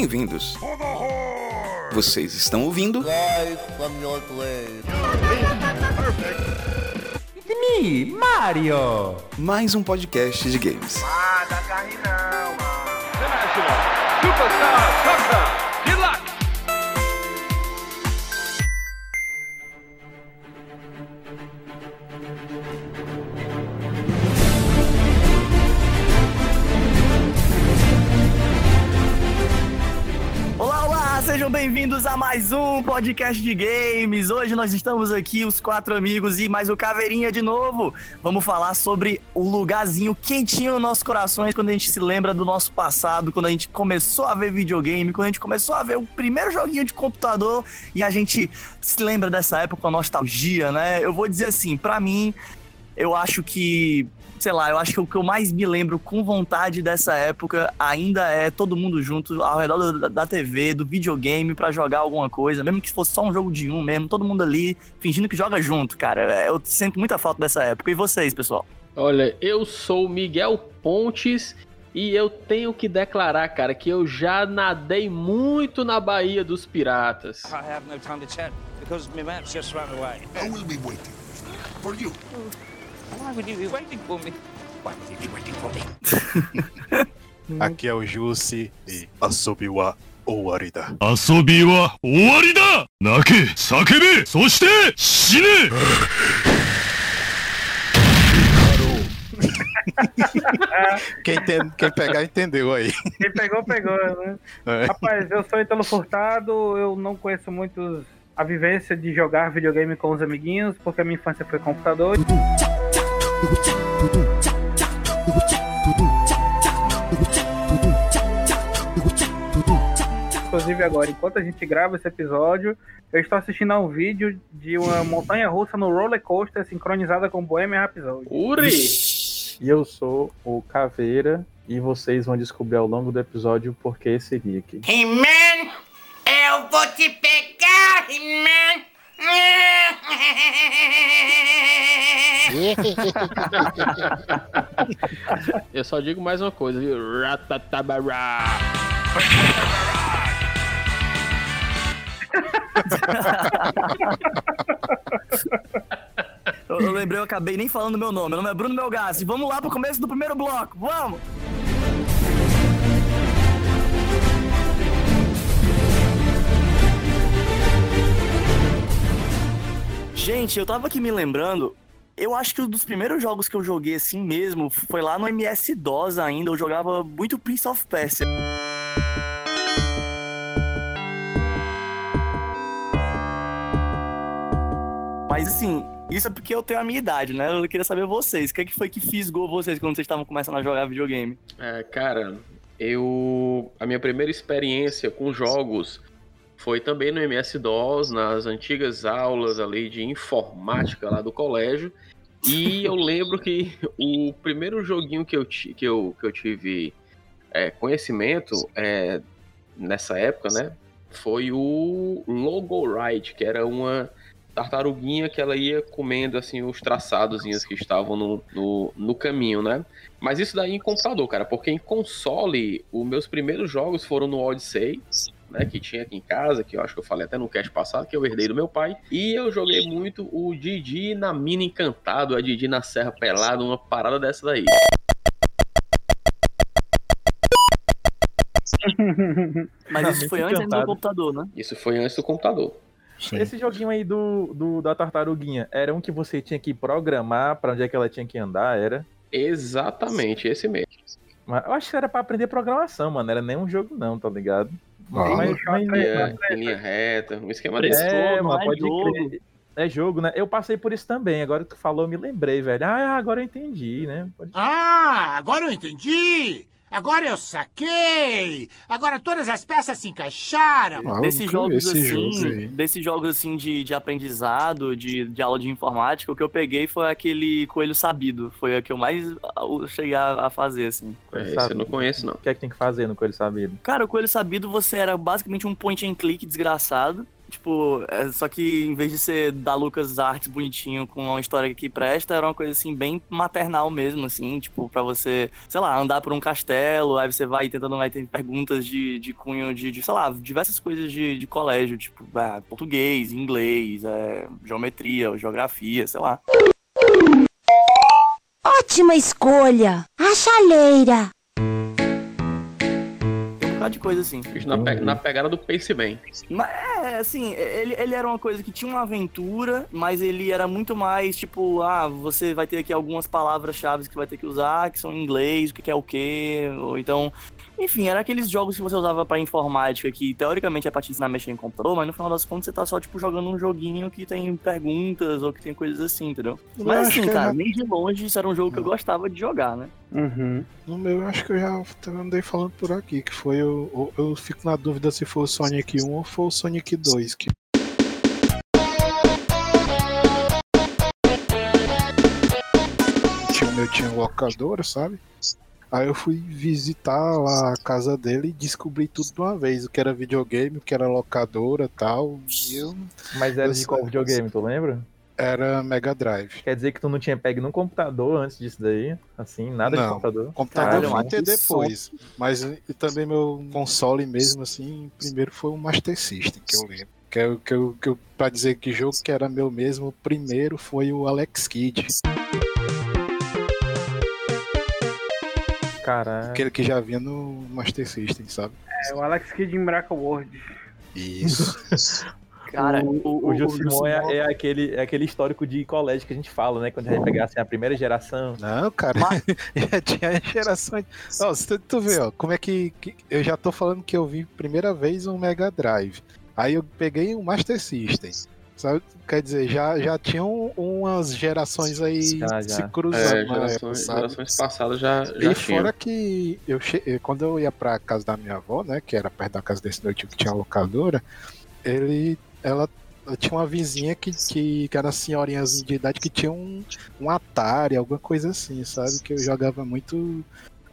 bem-vindos. Vocês estão ouvindo Me, Mario! mais um podcast de games. Ah, carne não, mano. Superstar Soccer bem-vindos a mais um podcast de games. Hoje nós estamos aqui, os quatro amigos e mais o Caveirinha de novo. Vamos falar sobre o lugarzinho quentinho nos nossos corações quando a gente se lembra do nosso passado, quando a gente começou a ver videogame, quando a gente começou a ver o primeiro joguinho de computador e a gente se lembra dessa época com a nostalgia, né? Eu vou dizer assim, pra mim, eu acho que, sei lá, eu acho que o que eu mais me lembro com vontade dessa época ainda é todo mundo junto ao redor da, da TV, do videogame pra jogar alguma coisa, mesmo que fosse só um jogo de um mesmo, todo mundo ali fingindo que joga junto, cara. Eu sinto muita falta dessa época. E vocês, pessoal? Olha, eu sou o Miguel Pontes e eu tenho que declarar, cara, que eu já nadei muito na Baía dos Piratas. I have no time to chat because my map's just run away. I will be waiting for you. Why would you be waiting for me? Why would you be waiting for me? Aqui é o Jussi e Asobiwa Owarida. Asobiwa Owarida! Nake, sakebe, soste, shine! quem, tem, quem pegar entendeu aí. Quem pegou, pegou, né? É. Rapaz, eu sou Italo Furtado, eu não conheço muito a vivência de jogar videogame com os amiguinhos, porque a minha infância foi computador. Tchau. Inclusive agora, enquanto a gente grava esse episódio, eu estou assistindo a um vídeo de uma montanha russa no roller coaster sincronizada com Bohemian Rhapsody. Uri! E eu sou o Caveira e vocês vão descobrir ao longo do episódio por que esse geek. He-Man, eu vou te pegar, He-Man. Eu só digo mais uma coisa, viu? Ratatabará. Eu, eu lembrei, eu acabei nem falando meu nome. Meu nome é Bruno Melgassi. Vamos lá pro começo do primeiro bloco. Vamos! Gente, eu tava aqui me lembrando. Eu acho que um dos primeiros jogos que eu joguei assim mesmo foi lá no MS-DOS ainda. Eu jogava muito Prince of Persia. Mas assim, isso é porque eu tenho a minha idade, né? Eu queria saber vocês. O que, é que foi que fisgou vocês quando vocês estavam começando a jogar videogame? É, cara, eu. A minha primeira experiência com jogos foi também no MS-DOS, nas antigas aulas ali de informática lá do colégio. E eu lembro que o primeiro joguinho que eu, que eu, que eu tive é, conhecimento é, nessa época, né? Foi o Logo Ride, que era uma tartaruguinha que ela ia comendo assim os traçadozinhos que estavam no, no, no caminho, né? Mas isso daí em computador, cara, porque em console, os meus primeiros jogos foram no Odyssey, né, que tinha aqui em casa, que eu acho que eu falei até no cast passado, que eu herdei do meu pai. E eu joguei muito o Didi na Mina Encantado, a Didi na Serra Pelada, uma parada dessa daí. Mas isso foi antes do computador, né? Isso foi antes do computador. Esse joguinho aí do, do- da tartaruguinha era um que você tinha que programar pra onde é que ela tinha que andar, era? Exatamente, esse mesmo. Mas eu acho que era pra aprender programação, mano. Era nem um jogo, não, tá ligado? Ah, mas, mas- É, em linha reta, um esquema desse. é, é pode jogo. crer. É jogo, né? Eu passei por isso também. Agora que tu falou, eu me lembrei, velho. Ah, agora eu entendi, né? Pode- Ah, agora eu entendi. Agora eu saquei. Agora todas as peças se encaixaram. Ah, desses jogos esse assim, jogo desses jogos assim de, de aprendizado, de, de aula de informática, o que eu peguei foi aquele coelho sabido. Foi o que eu mais cheguei a, a fazer, assim. É, esse eu não conheço, não. O que é que tem que fazer no Coelho Sabido? Cara, o coelho sabido você era basicamente um point and click desgraçado. Tipo, é, só que em vez de ser da Lucas Arts bonitinho com uma história que presta, era uma coisa assim, bem maternal mesmo, assim, tipo, pra você, sei lá, andar por um castelo, aí você vai tentando vai ter perguntas de, de cunho de, de, sei lá, diversas coisas de, de colégio, tipo, é, português, inglês, é, geometria, geografia, sei lá. Ótima escolha! A chaleira! Bocado de coisa assim. Na, pe- na pegada do Pace Man. Mas, é, assim, ele, ele era uma coisa que tinha uma aventura, mas ele era muito mais, tipo, ah, você vai ter aqui algumas palavras-chave que vai ter que usar, que são em inglês, o que que é o quê, ou então... Enfim, era aqueles jogos que você usava pra informática, que teoricamente é pra te ensinar a mexer em computador, mas no final das contas você tá só, tipo, jogando um joguinho que tem perguntas ou que tem coisas assim, entendeu? Eu Mas assim, cara, era- nem de longe isso era um jogo que eu gostava de jogar, né? Uhum. No meu, eu acho que eu já andei falando por aqui, que foi o. o- Eu fico na dúvida se foi o Sonic 1 ou foi o Sonic 2. Que... Tinha, o meu tinha locadora, sabe? Aí eu fui visitar lá a casa dele e descobri tudo de uma vez, o que era videogame, o que era locadora e tal. E eu Mas era Eu de qual videogame, tu lembra? era Mega Drive. Quer dizer que tu não tinha pego num computador antes disso daí? Assim, nada de Não. computador? Computador Caralho, eu fui ter depois. Mas e também meu console mesmo, assim, primeiro foi o Master System, que eu lembro. Que eu, que eu, que eu, pra dizer que jogo que era meu mesmo, primeiro foi o Alex Kidd. Caralho. Aquele que já vinha no Master System, sabe? É o Alex Kidd em Miracle World. Isso. Cara, o, o, o- o Simão é, é aquele, é aquele histórico de colégio que a gente fala, né? Quando a gente vai pegar assim, a primeira geração. Não, cara, já tinha gerações. Ó, se tu, tu vê, ó, como é que, que- Eu já tô falando que eu vi primeira vez um Mega Drive. Aí eu peguei um Master System. Sabe? Quer dizer, já, já tinham umas gerações aí Já, já. se cruzando É, na época, gerações, gerações passadas já, já E tinha. fora que eu che... quando eu ia pra casa da minha avó, né, que era perto da casa desse meu tio que tinha locadora, ele, ela, ela tinha uma vizinha que, que, que era senhorinha de idade que tinha um, um Atari, alguma coisa assim, sabe? Que eu jogava muito.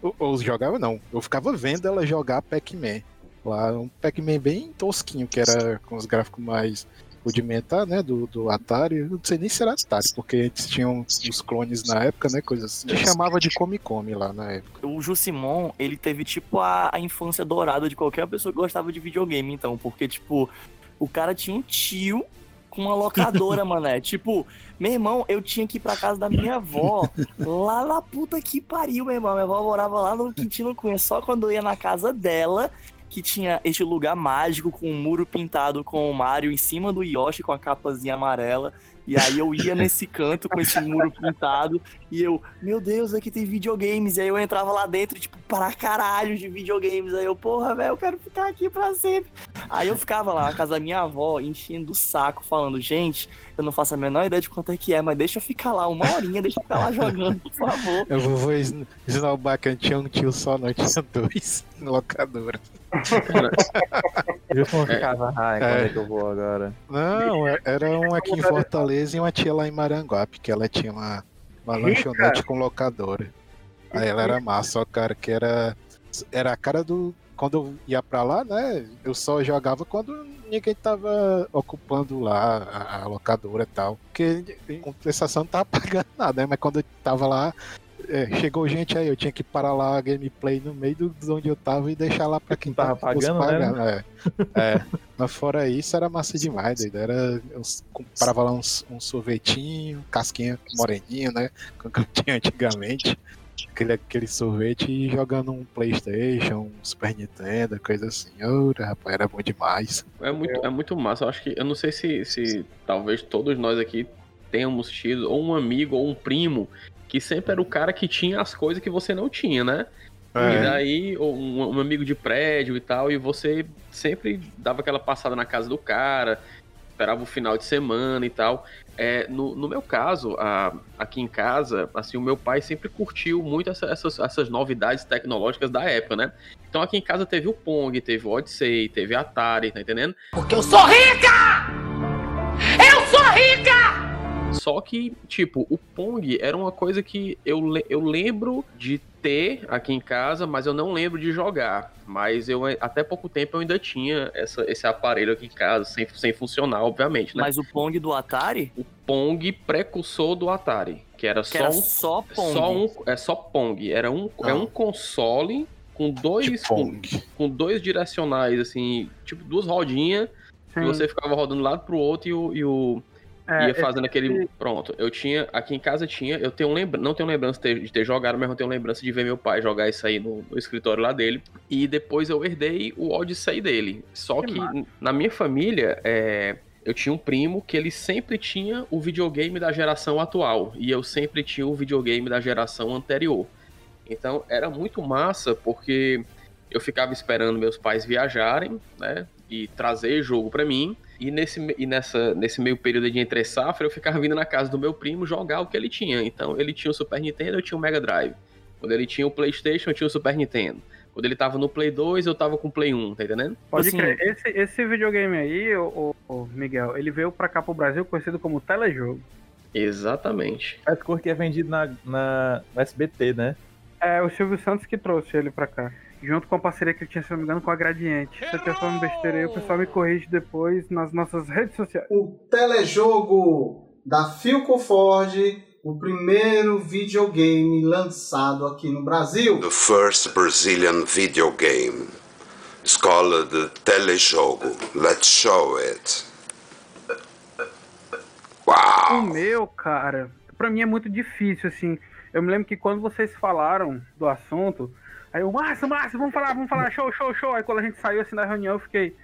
Ou, ou jogava não, eu ficava vendo ela jogar Pac-Man. Lá, um Pac-Man bem tosquinho, que era com os gráficos mais rudimentar, né, do, do Atari, não sei nem se era Atari, porque antes tinham os clones na época, né, coisas assim. Gente chamava de Come Come lá na época. o Jusimon, ele teve, tipo, a, a infância dourada de qualquer pessoa que gostava de videogame, então. Porque, tipo, o cara tinha um tio com uma locadora, mané. Tipo, meu irmão, eu tinha que ir pra casa da minha avó, lá na puta que pariu, meu irmão. Minha avó morava lá no Quintino Cunha, só quando eu ia na casa dela, que tinha este lugar mágico com um muro pintado com o Mario em cima do Yoshi com a capazinha amarela. E aí eu ia nesse canto com esse muro pintado e eu, meu Deus, aqui tem videogames. E aí eu entrava lá dentro, tipo, para caralho de videogames. Aí eu, porra, velho, eu quero ficar aqui pra sempre. Aí eu ficava lá na casa da minha avó, enchendo o saco, falando, gente, eu não faço a menor ideia de quanto é que é, mas deixa eu ficar lá uma horinha, deixa eu ficar lá jogando, por favor. Eu vou, vou es- ensinar o bacana, tinha um tio só, não, tinha dois locadora. Eu ficava, ai, quando É. é que eu vou agora? Não, é- era um aqui em Fortaleza e uma tia lá em Maranguape, que ela tinha uma, uma lanchonete com locadora. Aí ela era massa, ó, cara, que era. Era a cara do. Quando eu ia pra lá, né? Eu só jogava quando ninguém tava ocupando lá a, a locadora e tal. Porque em compensação não tava pagando nada, né? Mas quando eu tava lá, é, chegou gente aí, eu tinha que parar lá a gameplay no meio do, de onde eu tava e deixar lá pra quem tava fosse pagando, né? é. É, mas fora isso era massa demais, doido. Era, eu comprava lá uns, um sorvetinho, casquinha moreninha, né? Como que eu tinha antigamente. Aquele, aquele sorvete e jogando um Playstation, um Super Nintendo, coisa assim. Ora, rapaz, era bom demais. É muito, é muito massa. Eu acho que. Eu não sei se, se talvez todos nós aqui tenhamos tido ou um amigo ou um primo que sempre era o cara que tinha as coisas que você não tinha, né? É. E daí, um, um amigo de prédio e tal, e você sempre dava aquela passada na casa do cara, esperava o final de semana e tal. É, no, no meu caso, a- aqui em casa, assim, o meu pai sempre curtiu muito essa- essas, essas novidades tecnológicas da época, né? Então aqui em casa teve o Pong, teve o Odyssey, teve Atari, tá entendendo? Porque eu sou rica! Eu sou rica! Só que, tipo, o Pong era uma coisa que eu, le- eu lembro de ter aqui em casa, mas eu não lembro de jogar. Mas eu até pouco tempo eu ainda tinha essa, esse aparelho aqui em casa, sem, sem funcionar, obviamente, né? Mas o Pong do Atari? O Pong precursor do Atari, que era Que só era um só Pong. só um, é só Pong. Era um, é Ah. um console com dois, com, com dois direcionais, assim, tipo duas rodinhas, Sim. e você ficava rodando de um lado pro outro e o, e o- É, ia fazendo esse- aquele. Pronto, eu tinha. Aqui em casa tinha. Eu tenho lembra, não tenho lembrança de ter, de ter jogado, mas eu tenho lembrança de ver meu pai jogar isso aí no, no escritório lá dele. E depois eu herdei o Odyssey dele. Só Que que, na minha família, é, eu tinha um primo que ele sempre tinha o videogame da geração atual. E eu sempre tinha o videogame da geração anterior. Então era muito massa porque eu ficava esperando meus pais viajarem, né? E trazer jogo pra mim. E nesse, e nessa, nesse meio período de entre safra, eu ficava vindo na casa do meu primo jogar o que ele tinha. Então ele tinha o Super Nintendo, eu tinha o Mega Drive. Quando ele tinha o PlayStation, eu tinha o Super Nintendo. Quando ele tava no Play 2, eu tava com o Play 1, tá entendendo? Pode Assim, crer. Esse, esse videogame aí, o, Miguel, ele veio pra cá pro Brasil conhecido como telejogo. Exatamente. Cor que é vendido na, na, no SBT, né? É o Silvio Santos que trouxe ele pra cá. Junto com a parceria que ele tinha, se não me engano, com a Gradiente. Se eu estiver falando besteira aí, o pessoal me corrige depois nas nossas redes sociais. O telejogo da Philco Ford, o primeiro videogame lançado aqui no Brasil. The first Brazilian video game is called the Telejogo. Let's show it. O Wow! meu, cara, pra mim é muito difícil, assim. Eu me lembro que quando vocês falaram do assunto, aí eu, Márcio, Márcio, vamos falar, vamos falar, show, show, show. Aí quando a gente saiu assim da reunião, eu fiquei,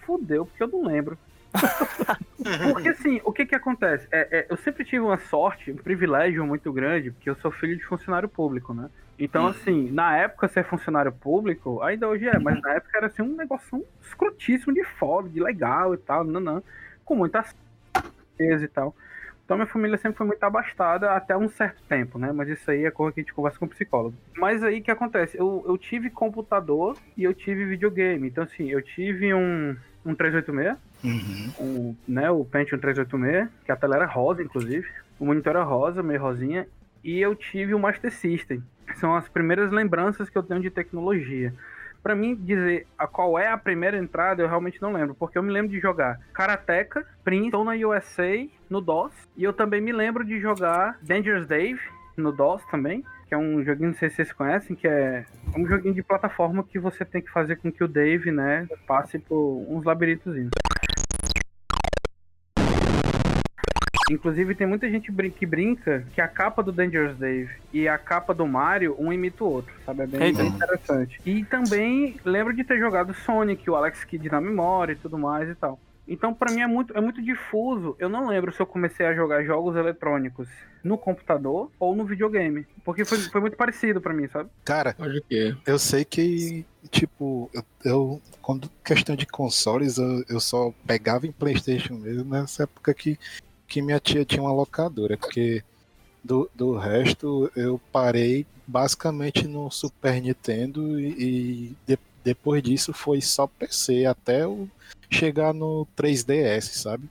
fudeu, porque eu não lembro. porque assim, o que que acontece? É, é, eu sempre tive uma sorte, um privilégio muito grande, porque eu sou filho de funcionário público, né? Então, assim, na época ser funcionário público, ainda hoje é, mas na época era assim um negócio escrotíssimo de foda, de legal e tal, não, não, com muita e tal. Então minha família sempre foi muito abastada até um certo tempo, né? Mas isso aí é coisa que a gente conversa com o psicólogo. Mas aí o que acontece? Eu, eu tive computador e eu tive videogame. Então assim, eu tive um, um 386, Uhum. o, né, o Pentium 386, que a tela era rosa, inclusive. O monitor era rosa, meio rosinha. E eu tive o Master System. São as primeiras lembranças que eu tenho de tecnologia. Pra mim dizer a qual é a primeira entrada, eu realmente não lembro, porque eu me lembro de jogar Karateka, Princeton na USA no DOS, e eu também me lembro de jogar Dangerous Dave no DOS também, que é um joguinho, não sei se vocês conhecem, que é um joguinho de plataforma que você tem que fazer com que o Dave, né, passe por uns labirintozinhos. Inclusive, tem muita gente brin- que brinca que a capa do Dangerous Dave e a capa do Mario, um imita o outro, sabe? É bem, Eita. interessante. E também lembro de ter jogado Sonic, o Alex Kidd na memória e tudo mais e tal. Então, pra mim, é muito, é muito difuso. Eu não lembro se eu comecei a jogar jogos eletrônicos no computador ou no videogame. Porque foi, foi muito parecido pra mim, sabe? Cara, eu sei que, tipo, eu, eu- quando questão de consoles, eu, eu só pegava em Playstation mesmo nessa época que, que minha tia tinha uma locadora, porque do, do resto eu parei basicamente no Super Nintendo e, e de- depois disso foi só PC, até eu chegar no 3DS, sabe?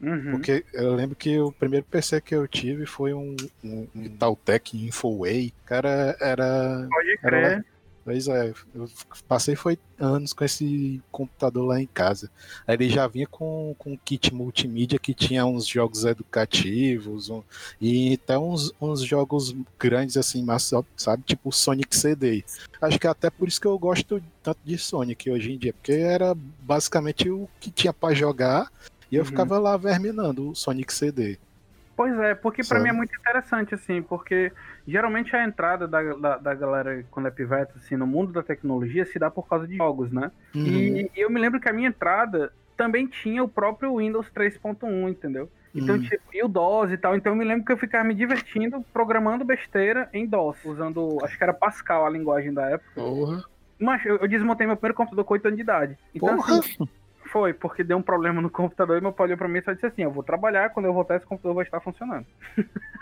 Uhum. Porque eu lembro que o primeiro PC que eu tive foi um, um, um Taltec Infoway. Cara, era. Pode era crer. lá- Pois é, eu passei foi anos com esse computador lá em casa. Aí ele já vinha com, com um kit multimídia que tinha uns jogos educativos um- e até uns, uns jogos grandes assim, mas, sabe? Tipo Sonic CD. Acho que é até por isso que eu gosto tanto de Sonic hoje em dia, porque era basicamente o que tinha pra jogar e eu Uhum. ficava lá verminando o Sonic CD. Pois é, porque pra Sabe? mim é muito interessante, assim, porque geralmente a entrada da, da, da galera quando é pivete, assim, no mundo da tecnologia se dá por causa de jogos, né? Uhum. E, e eu me lembro que a minha entrada também tinha o próprio Windows 3.1, entendeu? Então, Hum. tipo, e o DOS e tal. Então eu me lembro que eu ficava me divertindo programando besteira em DOS, usando, acho que era Pascal a linguagem da época. Porra. Mas eu, eu desmontei meu primeiro computador com 8 anos de idade. Então, Porra! assim, foi, porque deu um problema no computador e meu pai olhou pra mim e só disse assim: Eu vou trabalhar, quando eu voltar, esse computador vai estar funcionando.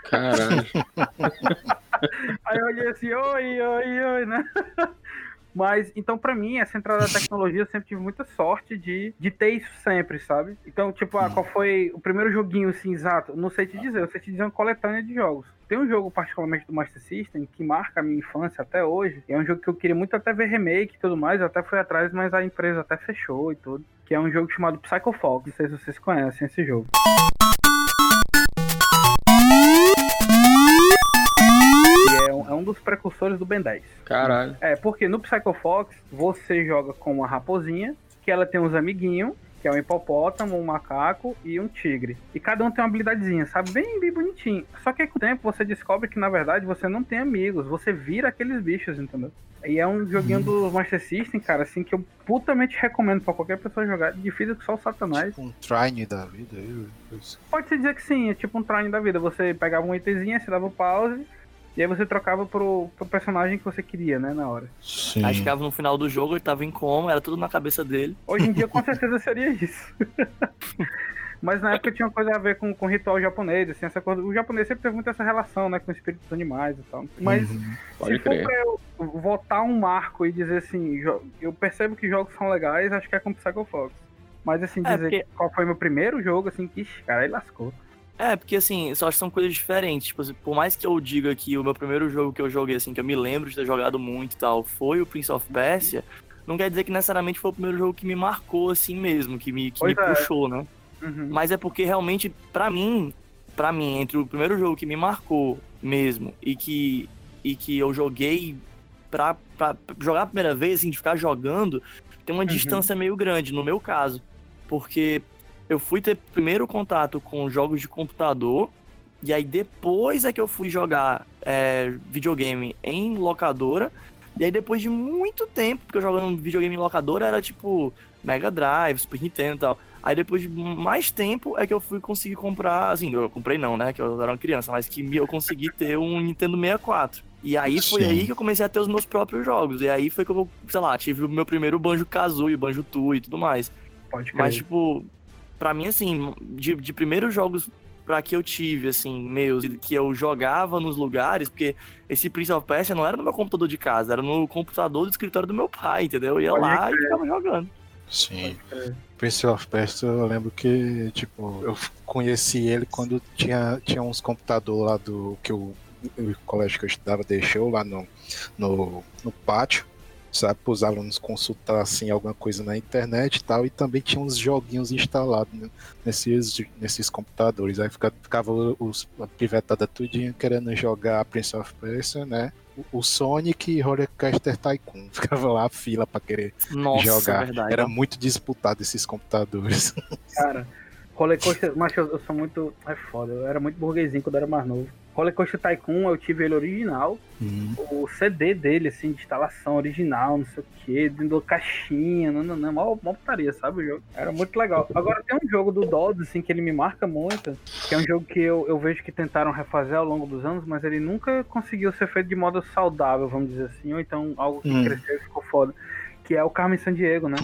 Caralho. Aí eu olhei assim: Oi, oi, oi, né? Mas, então, pra mim, essa entrada da tecnologia, eu sempre tive muita sorte de, de ter isso sempre, sabe? Então, tipo, ah, qual foi o primeiro joguinho, assim, exato? Não sei te dizer, eu sei te dizer uma coletânea de jogos. Tem um jogo, particularmente do Master System, que marca a minha infância até hoje. É um jogo que eu queria muito até ver remake e tudo mais. Eu até fui atrás, mas a empresa até fechou e tudo. Que é um jogo chamado Psycho Fox. Não sei se vocês conhecem esse jogo. É um, é um dos precursores do Ben 10. Caralho. É, porque no Psycho Fox você joga com uma raposinha, que ela tem uns amiguinhos, que é um hipopótamo, um macaco e um tigre. E cada um tem uma habilidadezinha, sabe? Bem, bem bonitinho. Só que aí, com o tempo você descobre que na verdade você não tem amigos, você vira aqueles bichos, entendeu? E é um joguinho do Master System, cara, assim, que eu putamente recomendo pra qualquer pessoa jogar. Difícil que só o Satanás. Um trine da vida. Eu. Pode-se dizer que sim, é tipo um trine da vida. Você pegava um itemzinho, você dava o pause, e aí você trocava pro, pro personagem que você queria, né, na hora. Sim. Aí chegava no final do jogo, ele tava em coma, era tudo na cabeça dele. Hoje em dia, com certeza, seria isso. Mas na época tinha uma coisa a ver com, com ritual japonês, assim, essa coisa. O japonês sempre teve muito essa relação, né, com espíritos animais e tal. Mas Uhum. se for crer. pra eu votar um marco e dizer assim, eu percebo que jogos são legais, acho que é com Psycho Fox. Mas assim, É, dizer porque- qual foi meu primeiro jogo, assim, que, cara, aí lascou. É, porque assim, só acho que são coisas diferentes. Tipo, por mais que eu diga que o meu primeiro jogo que eu joguei, assim, que eu me lembro de ter jogado muito e tal, foi o Prince of Persia, não quer dizer que necessariamente foi o primeiro jogo que me marcou assim mesmo, que me, que me é. puxou, né? Uhum. Mas é porque realmente, pra mim, pra mim, entre o primeiro jogo que me marcou mesmo e que, e que eu joguei pra, pra jogar a primeira vez, assim, de ficar jogando, tem uma Uhum. distância meio grande, no meu caso. Porque eu fui ter primeiro contato com jogos de computador, e aí depois é que eu fui jogar é, videogame em locadora. E aí depois de muito tempo, porque eu jogando videogame em locadora era tipo Mega Drive, Super Nintendo e tal. Aí depois de mais tempo é que eu fui conseguir comprar, assim, eu comprei não, né, que eu era uma criança, mas que eu consegui ter um Nintendo 64. E aí foi Sim. aí que eu comecei a ter os meus próprios jogos. E aí foi que eu, sei lá, tive o meu primeiro Banjo Kazooie, Banjo Tooie e tudo mais. Pode crer. Mas, tipo, pra mim, assim, de, de primeiros jogos pra que eu tive, assim, meus, que eu jogava nos lugares, porque esse Prince of Persia não era no meu computador de casa, era no computador do escritório do meu pai, entendeu? Eu ia Pode lá e crer. ficava jogando. Sim. Prince of Persia, eu lembro que, tipo, eu conheci ele quando tinha, tinha uns computadores lá do que o, o colégio que eu estudava deixou lá no, no, no pátio, sabe, para os alunos consultar, assim, alguma coisa na internet e tal, e também tinha uns joguinhos instalados né, nesses, nesses computadores, aí fica- ficava os, a pivetada tudinho querendo jogar Prince of Persia, né, o- o Sonic e Roller Coaster Tycoon, ficava lá a fila para querer Nossa, jogar. verdade. Era muito disputado esses computadores. Cara, Roller Coaster, mas eu, eu sou muito. É foda, eu era muito burguesinho quando eu era mais novo. Roller Coaster Tycoon, eu tive ele original. O CD dele, assim, de instalação original, não sei o que, dentro da caixinha, não, não, não, mó, mó putaria, sabe o jogo? Era muito legal. Agora tem um jogo do Dodds, assim, que ele me marca muito, que é um jogo que eu, eu vejo que tentaram refazer ao longo dos anos, mas ele nunca conseguiu ser feito de modo saudável, vamos dizer assim, ou então algo que Hum. cresceu e ficou foda. Que é o Carmen Sandiego, né?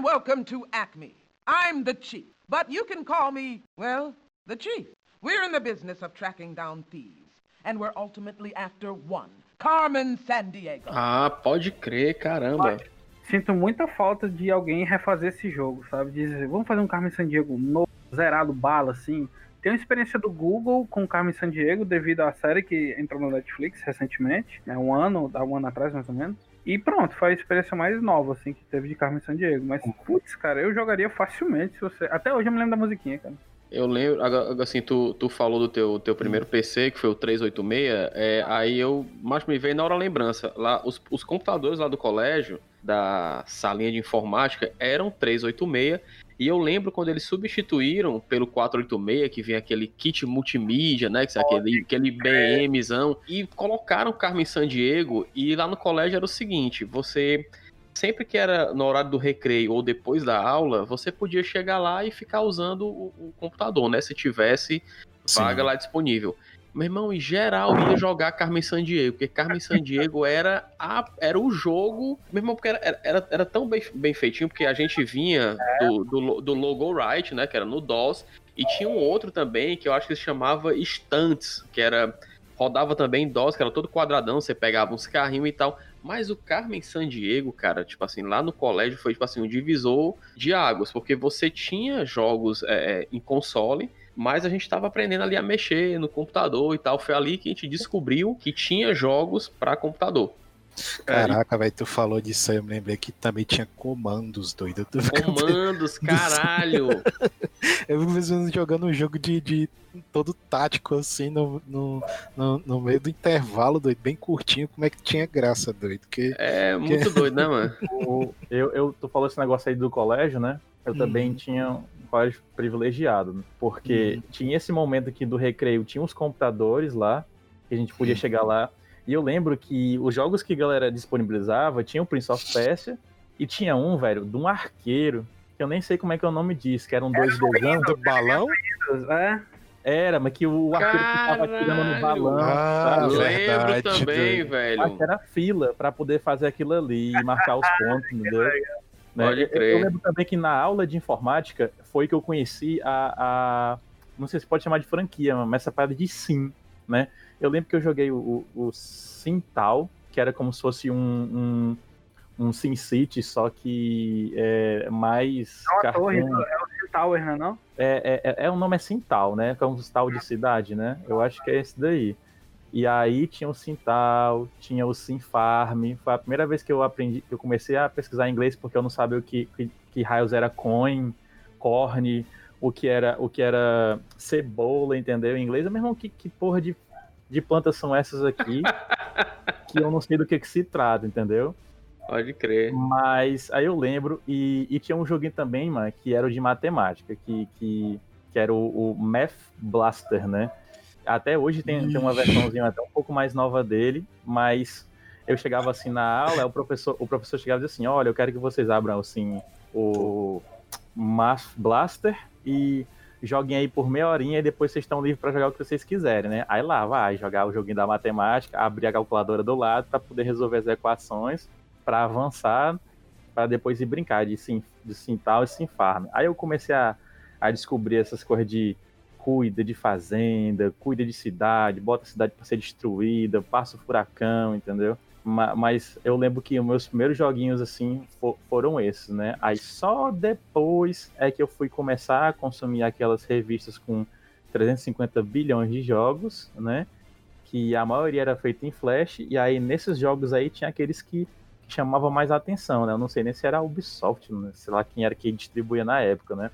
And welcome to Acme. I'm the Chief, but you can call me, well, the Chief. We're in the business of tracking down thieves, and we're ultimately after one Carmen Sandiego. Ah, pode crer, caramba. Sinto muita falta de alguém refazer esse jogo, sabe? Dizer, vamos fazer um Carmen Sandiego novo, zerado, bala, assim. Tem uma experiência do Google com o Carmen Sandiego devido à série que entrou no Netflix recentemente, né? Um ano, um ano atrás mais ou menos. E pronto, foi a experiência mais nova, assim, que teve de Carmen Sandiego. Mas, putz, cara, eu jogaria facilmente se você. Até hoje eu me lembro da musiquinha, cara. Eu lembro, assim, tu, tu falou do teu, teu primeiro PC, que foi o 386, é, aí eu, mas me veio na hora a lembrança, lá, os, os computadores lá do colégio, da salinha de informática, eram 386, e eu lembro quando eles substituíram pelo 486, que vinha aquele kit multimídia, né, que é aquele, aquele BMzão, e colocaram Carmen Sandiego, e lá no colégio era o seguinte, você sempre que era no horário do recreio ou depois da aula, você podia chegar lá e ficar usando o, o computador, né? Se tivesse vaga Sim. lá disponível. Meu irmão, em geral, ia jogar Carmen Sandiego, porque Carmen Sandiego era, a, era o jogo. Meu irmão, porque era, era, era tão bem, bem feitinho, porque a gente vinha do, do, do Logo Right, né? Que era no DOS, E tinha um outro também que eu acho que se chamava Stunts, que era. Rodava também DOS, que era todo quadradão, você pegava uns carrinhos e tal. Mas o Carmen San Diego, cara, tipo assim, lá no colégio foi tipo assim, um divisor de águas, porque você tinha jogos é, em console, mas a gente estava aprendendo ali a mexer no computador e tal. Foi ali que a gente descobriu que tinha jogos para computador. Caraca, velho, tu falou disso aí, eu me lembrei que também tinha comandos, doido. Comandos, caralho! eu vi jogando um jogo de, de todo tático, assim, no, no, no, no, meio do intervalo, doido, bem curtinho, como é que tinha graça, doido? Que, é, muito que... doido, né, mano? eu, eu, tu falou esse negócio aí do colégio, né? Eu também hum. tinha um colégio privilegiado, né? porque hum. tinha esse momento aqui do recreio, tinha uns computadores lá, que a gente podia chegar lá e eu lembro que os jogos que a galera disponibilizava tinha o Prince of Persia e tinha um, velho, de um arqueiro, que eu nem sei como é que é o nome disso, que eram dois degão do balão? É. Era, mas que o arqueiro ficava atirando no balão. Ah, lembro também, velho. Acho que era fila para poder fazer aquilo ali e marcar os pontos, entendeu? Né? Pode crer. Eu lembro também que na aula de informática foi que eu conheci a, a não sei se pode chamar de franquia, mas essa parada de sim, né? Eu lembro que eu joguei o, o Sintal, que era como se fosse um, um, um Sin City, só que é mais. É uma torre, é o Sintower, não é? Não? É, é, é, o nome é Sintal, né? Que é um tal de cidade, né? Eu acho que é esse daí. E aí tinha o Sintal, tinha o Sinfarm. Foi a primeira vez que eu aprendi, que eu comecei a pesquisar inglês porque eu não sabia o que, que, que raios era coin, corn, o que era o que era cebola, entendeu? Em inglês, é mesmo que, que porra de de plantas são essas aqui que eu não sei do que, que se trata, entendeu? Pode crer. Mas aí eu lembro, e, e tinha um joguinho também, mano, que era o de matemática, que, que, que era o, o Math Blaster, né? Até hoje tem, tem uma versãozinha até um pouco mais nova dele, mas eu chegava assim na aula, o professor, o professor chegava e dizia assim, olha, eu quero que vocês abram assim o Math Blaster e joguem aí por meia horinha e depois vocês estão livres para jogar o que vocês quiserem, né? Aí lá, vai jogar o joguinho da matemática, abrir a calculadora do lado para poder resolver as equações, para avançar, para depois ir brincar de, sim, de Sintal e Sinfarm. Aí eu comecei a, a descobrir essas coisas de cuida de fazenda, cuida de cidade, bota a cidade para ser destruída, passa o furacão, entendeu? Mas eu lembro que os meus primeiros joguinhos, assim, foram esses, né? Aí só depois é que eu fui começar a consumir aquelas revistas com 350 bilhões de jogos, né? Que a maioria era feita em Flash, e aí nesses jogos aí tinha aqueles que, chamavam mais atenção, né? Eu não sei nem se era a Ubisoft, né? sei lá quem era que distribuía na época, né?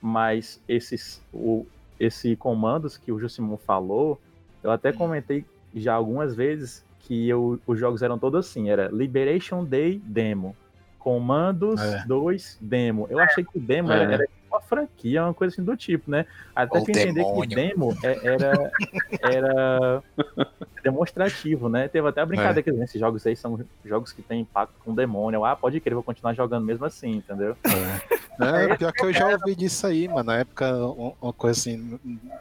Mas esses, o, esse comandos que o Jusimon falou, eu até comentei já algumas vezes que eu, os jogos eram todos assim, era Liberation Day Demo, Comandos é. 2 Demo. Eu achei que o demo é. era, era uma franquia, uma coisa assim do tipo, né? Até que entender que demo é, era, era demonstrativo, né? Teve até a brincadeira é. que esses jogos aí são jogos que têm impacto com demônio. Ah, pode crer, vou continuar jogando mesmo assim, entendeu? É, é pior que eu já ouvi disso aí, mano. Na época, uma coisa assim,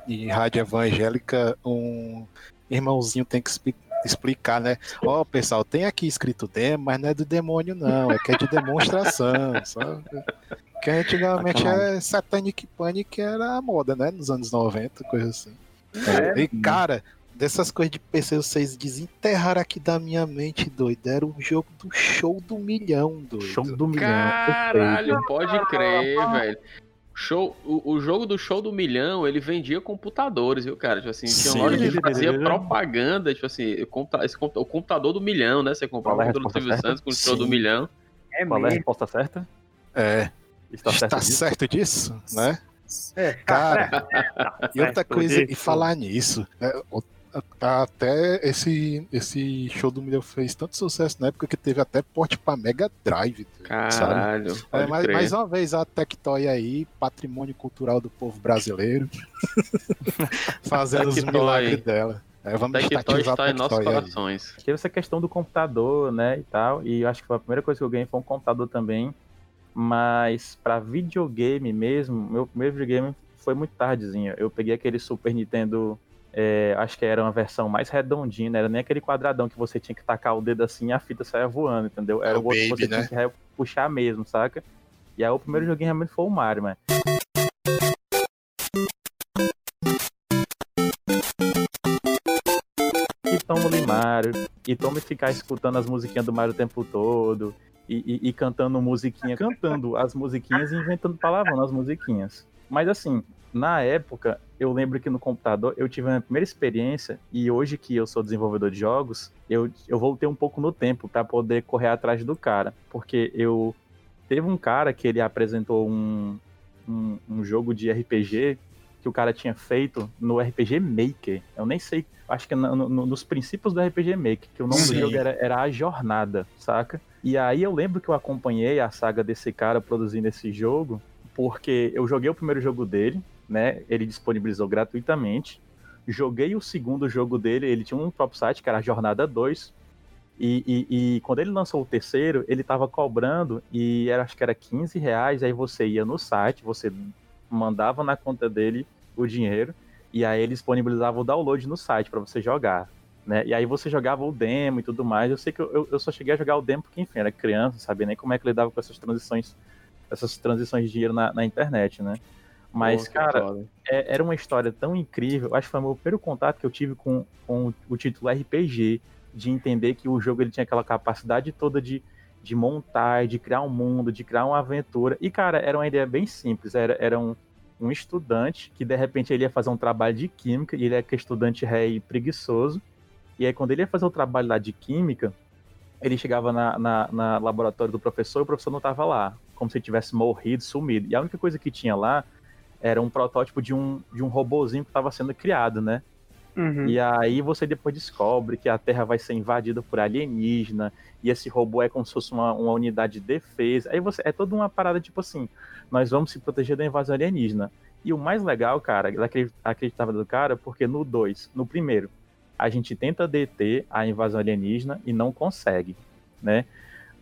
em rádio evangélica, um irmãozinho tem que explicar explicar, né? Ó, oh, pessoal, tem aqui escrito demo, mas não é do demônio, não, é que é de demonstração, sabe? Que antigamente é Satanic Panic era a moda, né? Nos anos 90, coisa assim. É, e, cara, dessas coisas de PC, vocês desenterraram aqui da minha mente, doido. Era um jogo do show do milhão, doido. Show do milhão. Caralho, pode crer, velho. Show, o, o, jogo do show do milhão, ele vendia computadores, viu, cara? Tipo assim, tinha Sim, hora que fazia propaganda, tipo assim, esse, o computador do milhão, né? Você comprava o computador do Silvio Santos com o show do milhão. É Qual é a resposta certa? É. Está certo, Está disso? certo disso, né? É, cara, tá e outra coisa, e falar nisso, é, até esse, esse show do Milhão fez tanto sucesso na época que teve até porte pra Mega Drive. Caralho. É, mais, mais, uma vez a Tectoy aí, patrimônio cultural do povo brasileiro, fazendo os milagres dela. É, vamos Tectoy está em nossos corações. Teve essa questão do computador, né, e tal, e eu acho que a primeira coisa que eu ganhei foi um computador também, mas para videogame mesmo, meu primeiro videogame foi muito tardezinho. Eu peguei aquele Super Nintendo é, acho que era uma versão mais redondinha, não era nem aquele quadradão que você tinha que tacar o dedo assim e a fita saia voando, entendeu? Era é o, o outro baby, né? que você né? tinha que puxar mesmo, saca? E aí o primeiro joguinho realmente foi o Mario, mano. E toma de Mario, e toma ficar escutando as musiquinhas do Mario o tempo todo, e, e, e cantando musiquinha, cantando as musiquinhas e inventando palavrão nas musiquinhas. Mas assim, na época, eu lembro que no computador eu tive a minha primeira experiência, e hoje que eu sou desenvolvedor de jogos, eu, eu voltei um pouco no tempo para poder correr atrás do cara. Porque eu. Teve um cara que ele apresentou um, um, um jogo de RPG que o cara tinha feito no RPG Maker. Eu nem sei, acho que no, no, nos princípios do RPG Maker, que o nome Sim. do jogo era, era A Jornada, saca? E aí eu lembro que eu acompanhei a saga desse cara produzindo esse jogo, porque eu joguei o primeiro jogo dele, né? Ele disponibilizou gratuitamente. Joguei o segundo jogo dele, ele tinha um próprio site que era Jornada 2. E, e, e quando ele lançou o terceiro, ele tava cobrando, e era, acho que era 15 reais. Aí você ia no site, você mandava na conta dele o dinheiro, e aí ele disponibilizava o download no site para você jogar. Né? E aí você jogava o demo e tudo mais. Eu sei que eu, eu só cheguei a jogar o demo porque, enfim, era criança, não sabia nem como é que lidava com essas transições, essas transições de dinheiro na, na internet, né? Mas, Pô, cara, é- era uma história tão incrível. Acho que foi o meu primeiro contato que eu tive com, com o título RPG, de entender que o jogo ele tinha aquela capacidade toda de, de montar, de criar um mundo, de criar uma aventura. E, cara, era uma ideia bem simples. Era, era um, um estudante que, de repente, ele ia fazer um trabalho de química, e ele é que estudante ré e preguiçoso. E aí, quando ele ia fazer o trabalho lá de química, ele chegava na, na, na laboratório do professor e o professor não estava lá, como se tivesse morrido, sumido. E a única coisa que tinha lá era um protótipo de um, de um robozinho que estava sendo criado, né? Uhum. E aí você depois descobre que a Terra vai ser invadida por alienígena, e esse robô é como se fosse uma, uma unidade de defesa. Aí você é toda uma parada tipo assim, nós vamos se proteger da invasão alienígena. E o mais legal, cara, acreditava do cara, porque no 2, no primeiro, a gente tenta deter a invasão alienígena e não consegue, né?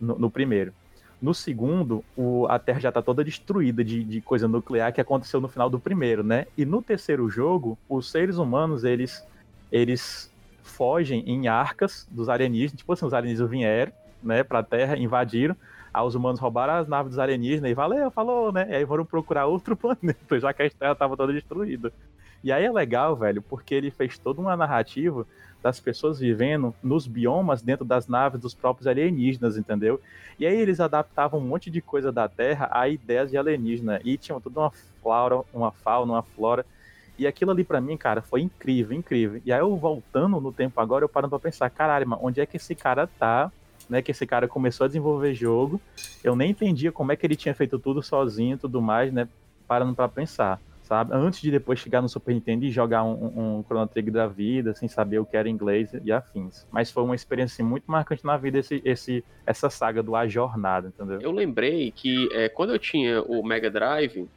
No, no primeiro. No segundo, o- a Terra já tá toda destruída de, de coisa nuclear que aconteceu no final do primeiro, né? E no terceiro jogo, os seres humanos, eles, eles fogem em arcas dos alienígenas. Tipo assim, os alienígenas vieram, né, pra Terra, invadiram. Aí os humanos roubaram as naves dos alienígenas e valeu, falou, né? E aí foram procurar outro planeta, já que a Terra tava toda destruída. E aí é legal, velho, porque ele fez toda uma narrativa das pessoas vivendo nos biomas dentro das naves dos próprios alienígenas, entendeu? E aí eles adaptavam um monte de coisa da Terra a ideias de alienígena. E tinham toda uma flora, uma fauna, uma flora. E aquilo ali pra mim, cara, foi incrível, incrível. E aí eu voltando no tempo agora, eu parando pra pensar, caralho, mano, onde é que esse cara tá? Né, que esse cara começou a desenvolver jogo. Eu nem entendia como é que ele tinha feito tudo sozinho e tudo mais, né? Parando pra pensar, sabe? Antes de depois chegar no Super Nintendo e jogar um, um, Chrono Trigger da vida, sem saber o que era inglês e afins. Mas foi uma experiência assim, muito marcante na vida esse, esse, essa saga do A Jornada, entendeu? Eu lembrei que é, quando eu tinha o Mega Drive,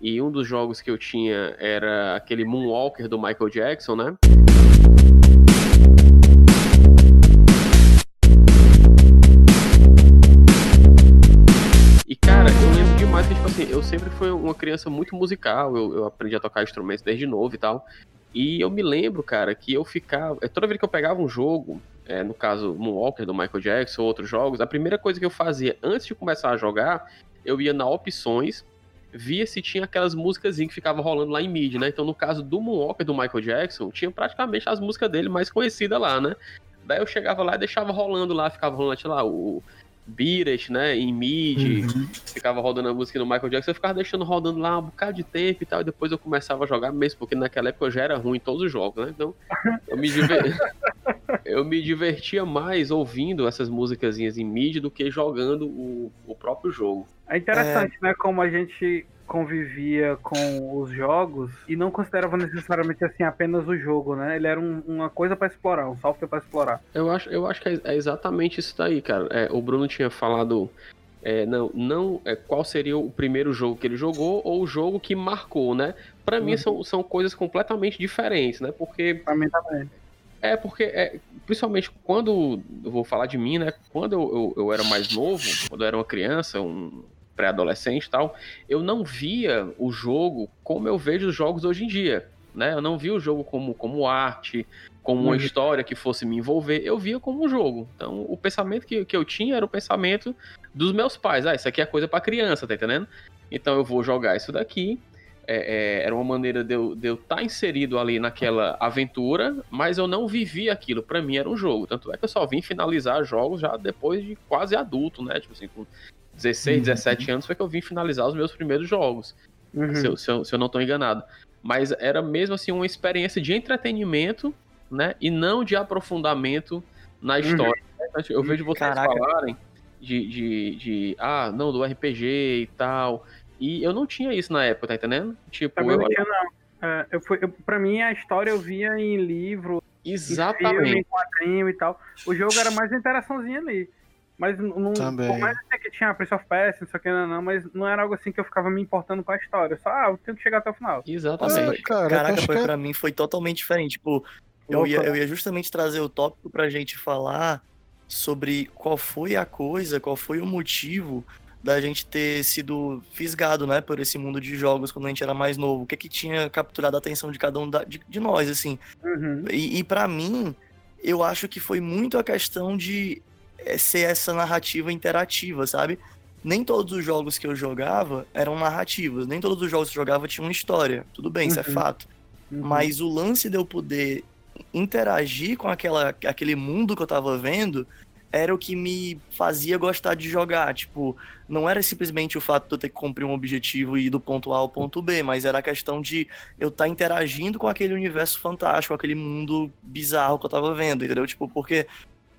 e um dos jogos que eu tinha era aquele Moonwalker do Michael Jackson, né? Assim, eu sempre fui uma criança muito musical, eu, eu aprendi a tocar instrumentos desde novo e tal. E eu me lembro, cara, que eu ficava. é, Toda vez que eu pegava um jogo, é, no caso Moonwalker do Michael Jackson ou outros jogos, a primeira coisa que eu fazia antes de começar a jogar, eu ia na opções, via se tinha aquelas músicas que ficavam rolando lá em mídia, né? Então, no caso do Moonwalker do Michael Jackson, tinha praticamente as músicas dele mais conhecidas lá, né? Daí eu chegava lá e deixava rolando lá, ficava rolando, sei lá, o Beat né? Em mid, ficava rodando a música do Michael Jackson, eu ficava deixando rodando lá um bocado de tempo e tal, e depois eu começava a jogar mesmo, porque naquela época eu já era ruim em todos os jogos, né? Então, eu me, diver... eu me divertia mais ouvindo essas musicazinhas em mid do que jogando o, o próprio jogo. É interessante, né, como a gente convivia com os jogos e não considerava necessariamente assim apenas o jogo, né? Ele era um- uma coisa pra explorar, um software pra explorar. Eu acho, eu acho que é, é exatamente isso daí, cara. É, o Bruno tinha falado. é, não, não é, qual seria o primeiro jogo que ele jogou ou o jogo que marcou, né? Pra mim Uhum. são, são coisas completamente diferentes, né? Porque. Pra mim também. É, porque, é, principalmente quando. Eu vou falar de mim, né? Quando eu, eu, eu era mais novo, quando eu era uma criança, um pré-adolescente e tal, eu não via o jogo como eu vejo os jogos hoje em dia. Né? Eu não via o jogo como, como arte, como uma Uhum. história que fosse me envolver, eu via como um jogo. Então, o pensamento que, que eu tinha era o pensamento dos meus pais. Ah, isso aqui é coisa pra criança, tá entendendo? Então eu vou jogar isso daqui, é, é, era uma maneira de eu estar tá inserido ali naquela aventura, mas eu não vivi aquilo. Para mim era um jogo. Tanto é que eu só vim finalizar jogos já depois de quase adulto, né? Tipo assim, com 16, uhum. 17 anos foi que eu vim finalizar os meus primeiros jogos. Uhum. Se, eu, se, eu, se eu não estou enganado. Mas era mesmo assim uma experiência de entretenimento, né? E não de aprofundamento na uhum. história. Uhum. Eu vejo vocês Caraca. falarem de, de, de, ah, não, do RPG e tal. E eu não tinha isso na época, tá entendendo? Tipo, eu, não tinha, não. É, eu fui, eu, pra mim, a história eu via em livro, Exatamente. Filme, em quadrinho e tal. O jogo era mais interaçãozinha ali. Mas não. Também. Por mais que tinha a Prince of Persia, não sei o que, não, não, mas não era algo assim que eu ficava me importando com a história. Só, ah, eu tenho que chegar até o final. Exatamente. cara, Caraca, foi, que... pra mim foi totalmente diferente. Tipo, eu ia, eu ia justamente trazer o tópico pra gente falar sobre qual foi a coisa, qual foi o motivo da gente ter sido fisgado, né, por esse mundo de jogos quando a gente era mais novo. O que é que tinha capturado a atenção de cada um da, de, de, nós, assim. Uhum. E, e para mim, eu acho que foi muito a questão de eh, ser essa narrativa interativa, sabe? Nem todos os jogos que eu jogava eram narrativos, nem todos os jogos que eu jogava tinham uma história. Tudo bem, uhum. isso é uhum. fato. Uhum. Mas o lance de eu poder interagir com aquela, aquele mundo que eu tava vendo era o que me fazia gostar de jogar. Tipo, não era simplesmente o fato de eu ter que cumprir um objetivo e ir do ponto A ao ponto B, mas era a questão de eu estar tá interagindo com aquele universo fantástico, aquele mundo bizarro que eu tava vendo, entendeu? Tipo, porque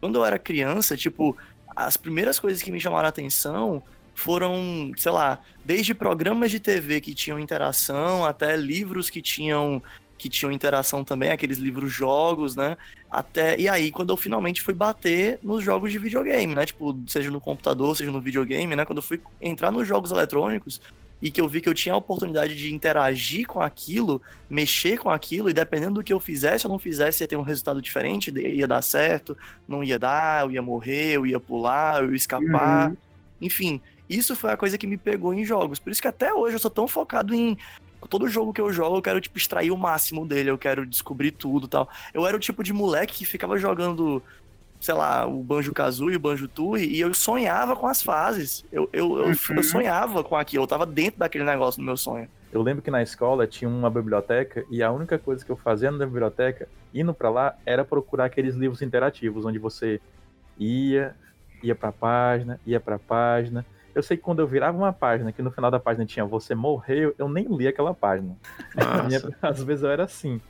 quando eu era criança, tipo, as primeiras coisas que me chamaram a atenção foram, sei lá, desde programas de TV que tinham interação até livros que tinham que tinham interação também, aqueles livros jogos, né? Até e aí quando eu finalmente fui bater nos jogos de videogame, né? Tipo, seja no computador, seja no videogame, né? Quando eu fui entrar nos jogos eletrônicos e que eu vi que eu tinha a oportunidade de interagir com aquilo, mexer com aquilo e dependendo do que eu fizesse ou não fizesse, ia ter um resultado diferente, ia dar certo, não ia dar, eu ia morrer, eu ia pular, eu ia escapar. Uhum. Enfim, isso foi a coisa que me pegou em jogos. Por isso que até hoje eu sou tão focado em todo jogo que eu jogo, eu quero, tipo, extrair o máximo dele, eu quero descobrir tudo tal. Eu era o tipo de moleque que ficava jogando, sei lá, o Banjo Kazooie, o Banjo Tui, e eu sonhava com as fases. Eu, eu, eu, uhum. eu sonhava com aquilo, eu tava dentro daquele negócio no meu sonho. Eu lembro que na escola tinha uma biblioteca e a única coisa que eu fazia na biblioteca, indo para lá, era procurar aqueles livros interativos, onde você ia, ia pra página, ia pra página, eu sei que quando eu virava uma página, que no final da página tinha você morreu, eu nem li aquela página. Minha, às vezes eu era assim.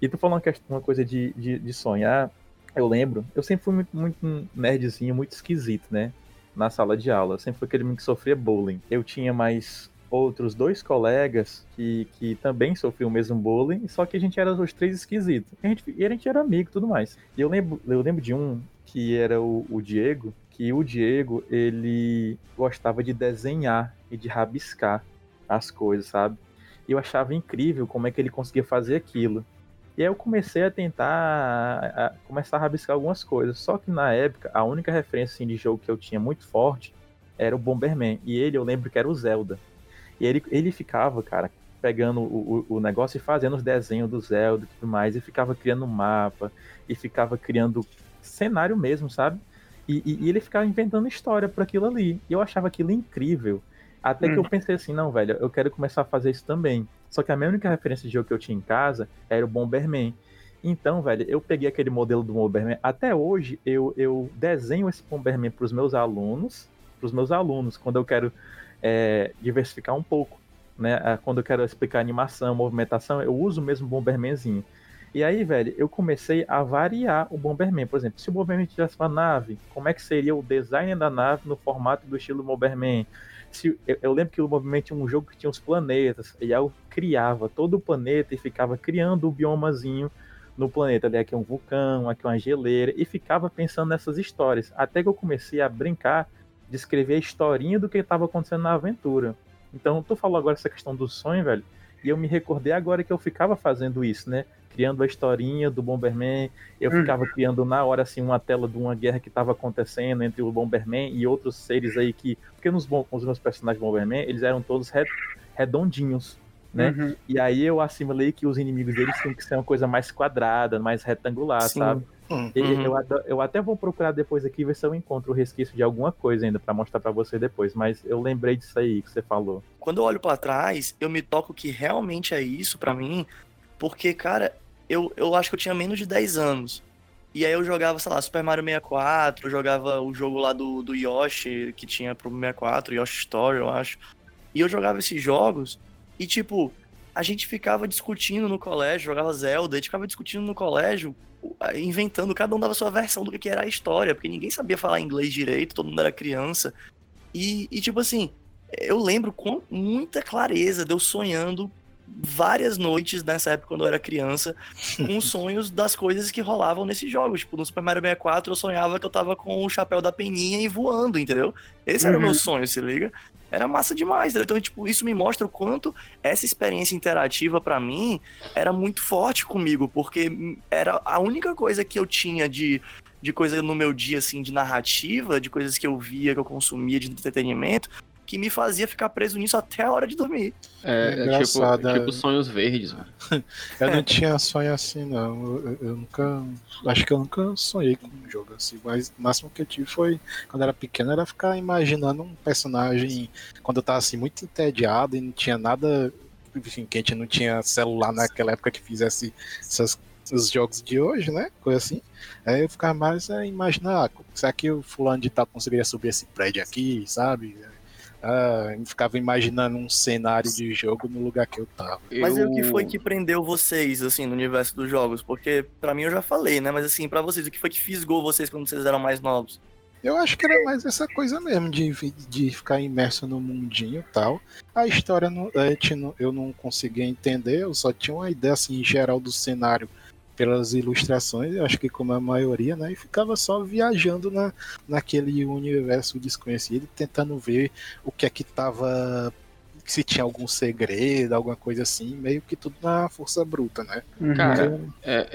E tu falando uma coisa de, de, de, sonhar, eu lembro, eu sempre fui muito, muito nerdzinho, muito esquisito, né? Na sala de aula. Eu sempre fui aquele menino que sofria bullying. Eu tinha mais outros dois colegas que, que também sofriam o mesmo bullying, só que a gente era os três esquisitos. A gente, e a gente era amigo e tudo mais. E eu lembro, eu lembro de um que era o, o Diego, que o Diego, ele gostava de desenhar e de rabiscar as coisas, sabe? E eu achava incrível como é que ele conseguia fazer aquilo. E aí eu comecei a tentar a, a começar a rabiscar algumas coisas. Só que na época, a única referência assim, de jogo que eu tinha muito forte era o Bomberman. E ele, eu lembro que era o Zelda. E ele, ele ficava, cara, pegando o, o, o negócio e fazendo os desenhos do Zelda e tudo mais. E ficava criando mapa. E ficava criando cenário mesmo, sabe? E, e, e ele ficava inventando história para aquilo ali. E eu achava aquilo incrível. Até hum. que eu hum. pensei assim, não, velho, eu quero começar a fazer isso também. Só que a única referência de jogo que eu tinha em casa era o Bomberman. Então, velho, eu peguei aquele modelo do Bomberman. Até hoje, eu, eu desenho esse Bomberman para os meus alunos, para os meus alunos, quando eu quero é, diversificar um pouco, né? Quando eu quero explicar animação, movimentação, eu uso mesmo o Bombermanzinho. E aí, velho, eu comecei a variar o Bomberman. Por exemplo, se o Bomberman tivesse uma nave, como é que seria o design da nave no formato do estilo Bomberman? Se, eu, eu lembro que o Bomberman tinha um jogo que tinha os planetas, e aí eu criava todo o planeta e ficava criando o biomazinho no planeta. Ali aqui é um vulcão, aqui é uma geleira, e ficava pensando nessas histórias. Até que eu comecei a brincar de escrever a historinha do que estava acontecendo na aventura. Então, tu falou agora essa questão do sonho, velho, e eu me recordei agora que eu ficava fazendo isso, né? Criando a historinha do Bomberman. Eu hum. ficava criando na hora assim uma tela de uma guerra que estava acontecendo entre o Bomberman e outros seres aí que, porque nos os meus personagens Bomberman, eles eram todos redondinhos. né? Uhum. E aí eu assimilei que os inimigos deles tinham que ser uma coisa mais quadrada, mais retangular, Sim. sabe? Hum. E- Uhum. Eu, eu até vou procurar depois aqui ver se eu encontro o resquício de alguma coisa ainda pra mostrar pra você depois, mas eu lembrei disso aí que você falou. quando eu olho pra trás, eu me toco que realmente é isso pra mim, porque, cara, eu, eu acho que eu tinha menos de 10 anos. E aí eu jogava, sei lá, Super Mario 64, eu jogava o jogo lá do, do Yoshi, que tinha pro 64, Yoshi Story, eu acho. E eu jogava esses jogos, e tipo, a gente ficava discutindo no colégio, jogava Zelda, a gente ficava discutindo no colégio, inventando, cada um dava sua versão do que que era a história, porque ninguém sabia falar inglês direito, todo mundo era criança. E, e tipo assim, eu lembro com muita clareza de eu sonhando várias noites nessa época quando eu era criança com sonhos das coisas que rolavam nesses jogos. Tipo, no Super Mario 64 eu sonhava que eu tava com o chapéu da peninha e voando, entendeu? Esse era o meu Uhum. sonho, se liga? Era massa demais, entendeu? Então, tipo, isso me mostra o quanto essa experiência interativa pra mim era muito forte comigo, porque era a única coisa que eu tinha de, de coisa no meu dia, assim, de narrativa, de coisas que eu via, que eu consumia de entretenimento, que me fazia ficar preso nisso até a hora de dormir. É, é tipo, é é. tipo sonhos verdes, mano. Eu não tinha sonho assim, não. Eu, eu- eu nunca. Acho que eu nunca sonhei com um jogo assim. Mas o máximo que eu tive foi, quando eu era pequeno, era ficar imaginando um personagem. Quando eu tava assim, muito entediado e não tinha nada. Enfim, que a gente não tinha celular naquela época que fizesse essas, os jogos de hoje, né? Coisa assim. Aí eu ficava mais a imaginar, ah, será que o fulano de tal conseguiria subir esse prédio aqui, sabe? Ah, eu ficava imaginando um cenário de jogo no lugar que eu tava. Mas e o que foi que prendeu vocês, assim, no universo dos jogos? Porque pra mim eu já falei, né? Mas assim, pra vocês, o que foi que fisgou vocês quando vocês eram mais novos? Eu acho que era mais essa coisa mesmo, de, de ficar imerso no mundinho e tal. A história não, não- eu não conseguia entender, eu só tinha uma ideia assim, geral do cenário pelas ilustrações, eu acho que como a maioria, né? E ficava só viajando na, naquele universo desconhecido, tentando ver o que é que tava. Se tinha algum segredo, alguma coisa assim, meio que tudo na força bruta, né? Cara, é,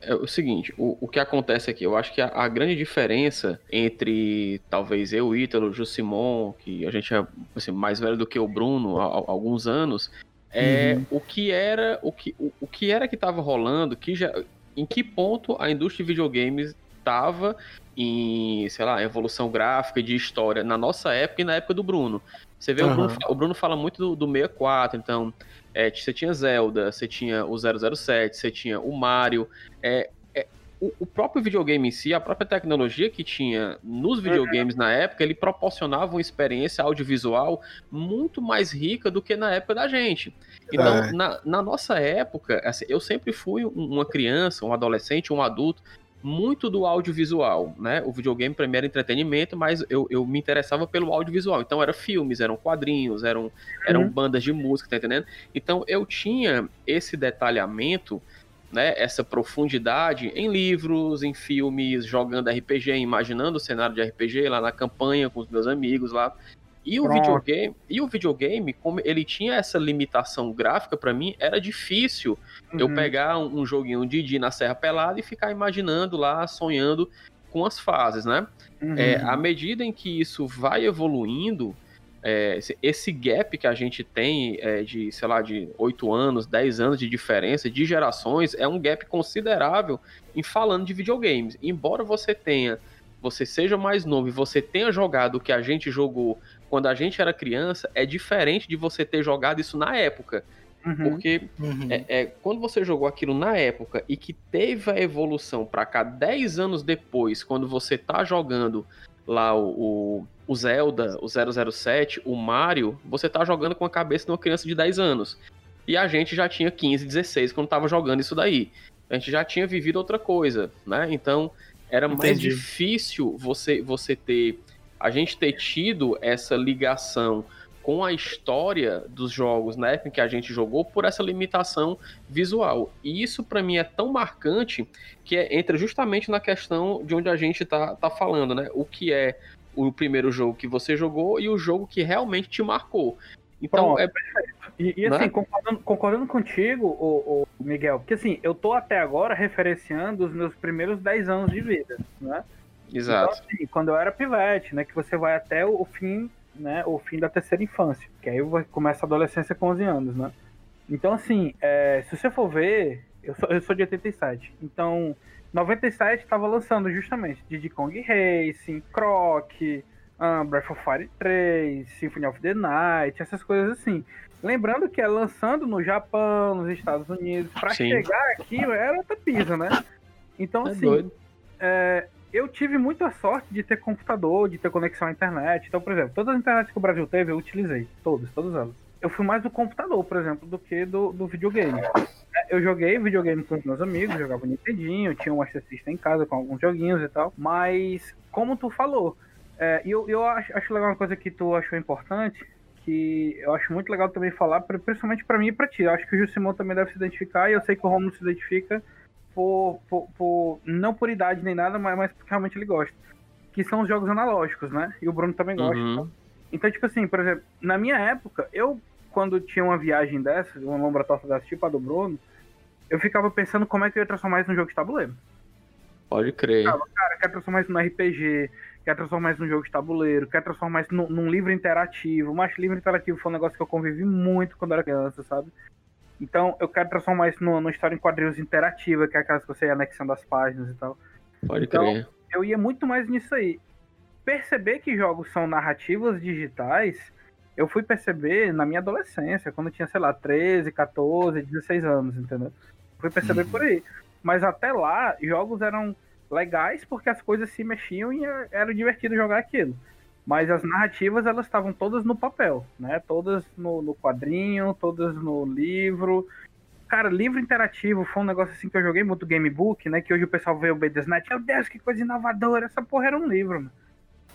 é- é o seguinte, o, o que acontece aqui, eu acho que a, a grande diferença entre talvez eu, Ítalo, o Jusimon, que a gente é assim, mais velho do que o Bruno há, há alguns anos, é Uhum. o que era o que, o, o que era que estava rolando, que já, em que ponto a indústria de videogames estava em, sei lá, evolução gráfica de história na nossa época e na época do Bruno. Você vê, o, Bruno, o Bruno fala muito do, do 64, então é, você tinha Zelda, você tinha o 007, você tinha o Mario. É, o, o próprio videogame em si, a própria tecnologia que tinha nos videogames na época, ele proporcionava uma experiência audiovisual muito mais rica do que na época da gente. Então, É. na, na nossa época, assim, eu sempre fui um- uma criança, um adolescente, um adulto, muito do audiovisual, né? O videogame mim era entretenimento, mas eu, eu me interessava pelo audiovisual. Então eram filmes, eram quadrinhos, eram, eram Uhum. bandas de música, tá entendendo? Então eu tinha esse detalhamento, né? Essa profundidade em livros, em filmes, jogando RPG, imaginando o cenário de RPG lá na campanha com os meus amigos lá. E o videogame, e o videogame, como ele tinha essa limitação gráfica para mim, era difícil eu Uhum. pegar um, um joguinho de Didi na Serra Pelada e ficar imaginando lá, sonhando com as fases, né? Uhum. É, à medida em que isso vai evoluindo, é, esse- gap que a gente tem é, de, sei lá, de 8 anos, 10 anos de diferença de gerações, é um gap considerável em falando de videogames. Embora você tenha, você seja mais novo e você tenha jogado o que a gente jogou quando a gente era criança, é diferente de você ter jogado isso na época. Uhum. Porque é, é, quando você jogou aquilo na época e que teve a evolução pra cá 10 anos depois, quando você tá jogando lá o, o, o Zelda, o 007, o Mario, você tá jogando com a cabeça de uma criança de 10 anos. E a gente já tinha 15, 16 quando tava jogando isso daí. A gente já tinha vivido outra coisa, né? Então era mais Entendi. difícil você, você ter. A gente ter tido essa ligação com a história dos jogos na época em que a gente jogou por essa limitação visual. E isso para mim é tão marcante que é- entra justamente na questão de onde a gente tá, tá falando, né? O que é o primeiro jogo que você jogou e o jogo que realmente te marcou. Então, Pronto, é, E, e, assim, Né? concordando, concordando contigo, o, Miguel, porque assim, eu tô até agora referenciando os meus primeiros 10 anos de vida, né? Exato. Então, assim, quando eu era pivete, né? Que você vai até o, o fim né, o fim da terceira infância, que aí começa a adolescência com 11 anos, né? Então, assim, é, se você for ver, eu sou, eu sou de 87, então 97 estava lançando justamente Diddy Kong Racing, Croc, ah, Breath of Fire 3, Symphony of the Night, essas coisas assim. Lembrando que é lançando no Japão, nos Estados Unidos, para chegar aqui era outra pisa, né? Então, É assim, é, eu tive muita sorte de ter computador, de ter conexão à internet. Então, por exemplo, todas as internets que o Brasil teve, eu utilizei. Todas, todas elas. Eu fui mais do computador, por exemplo, do que do, do videogame. É, Eu joguei videogame com os meus amigos, jogava Nintendinho, tinha um System em casa com alguns joguinhos e tal. Mas, como tu falou, é, e eu, eu acho, acho legal uma coisa que tu achou importante, que eu acho muito legal também falar, pri- principalmente pra mim e pra ti. Eu acho que o Jusimon também deve se identificar, e eu sei que o Romulo se identifica por, por, por- não por idade nem nada, mas, mas porque realmente ele gosta. Que são os jogos analógicos, né? E o Bruno também gosta. Uhum. então. Então, tipo assim, por exemplo, na minha época, eu, quando tinha uma viagem dessa, uma lombra torta dessa, tipo a do Bruno, eu ficava pensando como é que eu ia transformar isso num jogo de tabuleiro. Pode crer. Ficava, cara, quer transformar isso num RPG, quer transformar isso num jogo de tabuleiro, quer transformar isso num, num livro interativo. Mas livro interativo foi um negócio que eu convivi muito quando era criança, sabe? Então, eu quero transformar isso numa, numa história em quadrinhos interativa, que é aquelas que você ia anexando as páginas e tal. Pode Então, crer. eu ia muito mais nisso aí. Perceber que jogos são narrativas digitais, eu fui perceber na minha adolescência, quando eu tinha, sei lá, 13, 14, 16 anos, entendeu? Fui perceber por aí. Mas até lá, jogos eram legais porque as coisas se mexiam e era divertido jogar aquilo. Mas as narrativas, elas estavam todas no papel, né? Todas no, no quadrinho, todas no livro. Cara, livro interativo foi um negócio assim que eu joguei muito Gamebook, né? Que hoje o pessoal vê o BDSNet. Meu Deus, que coisa inovadora. Essa porra era um livro, mano.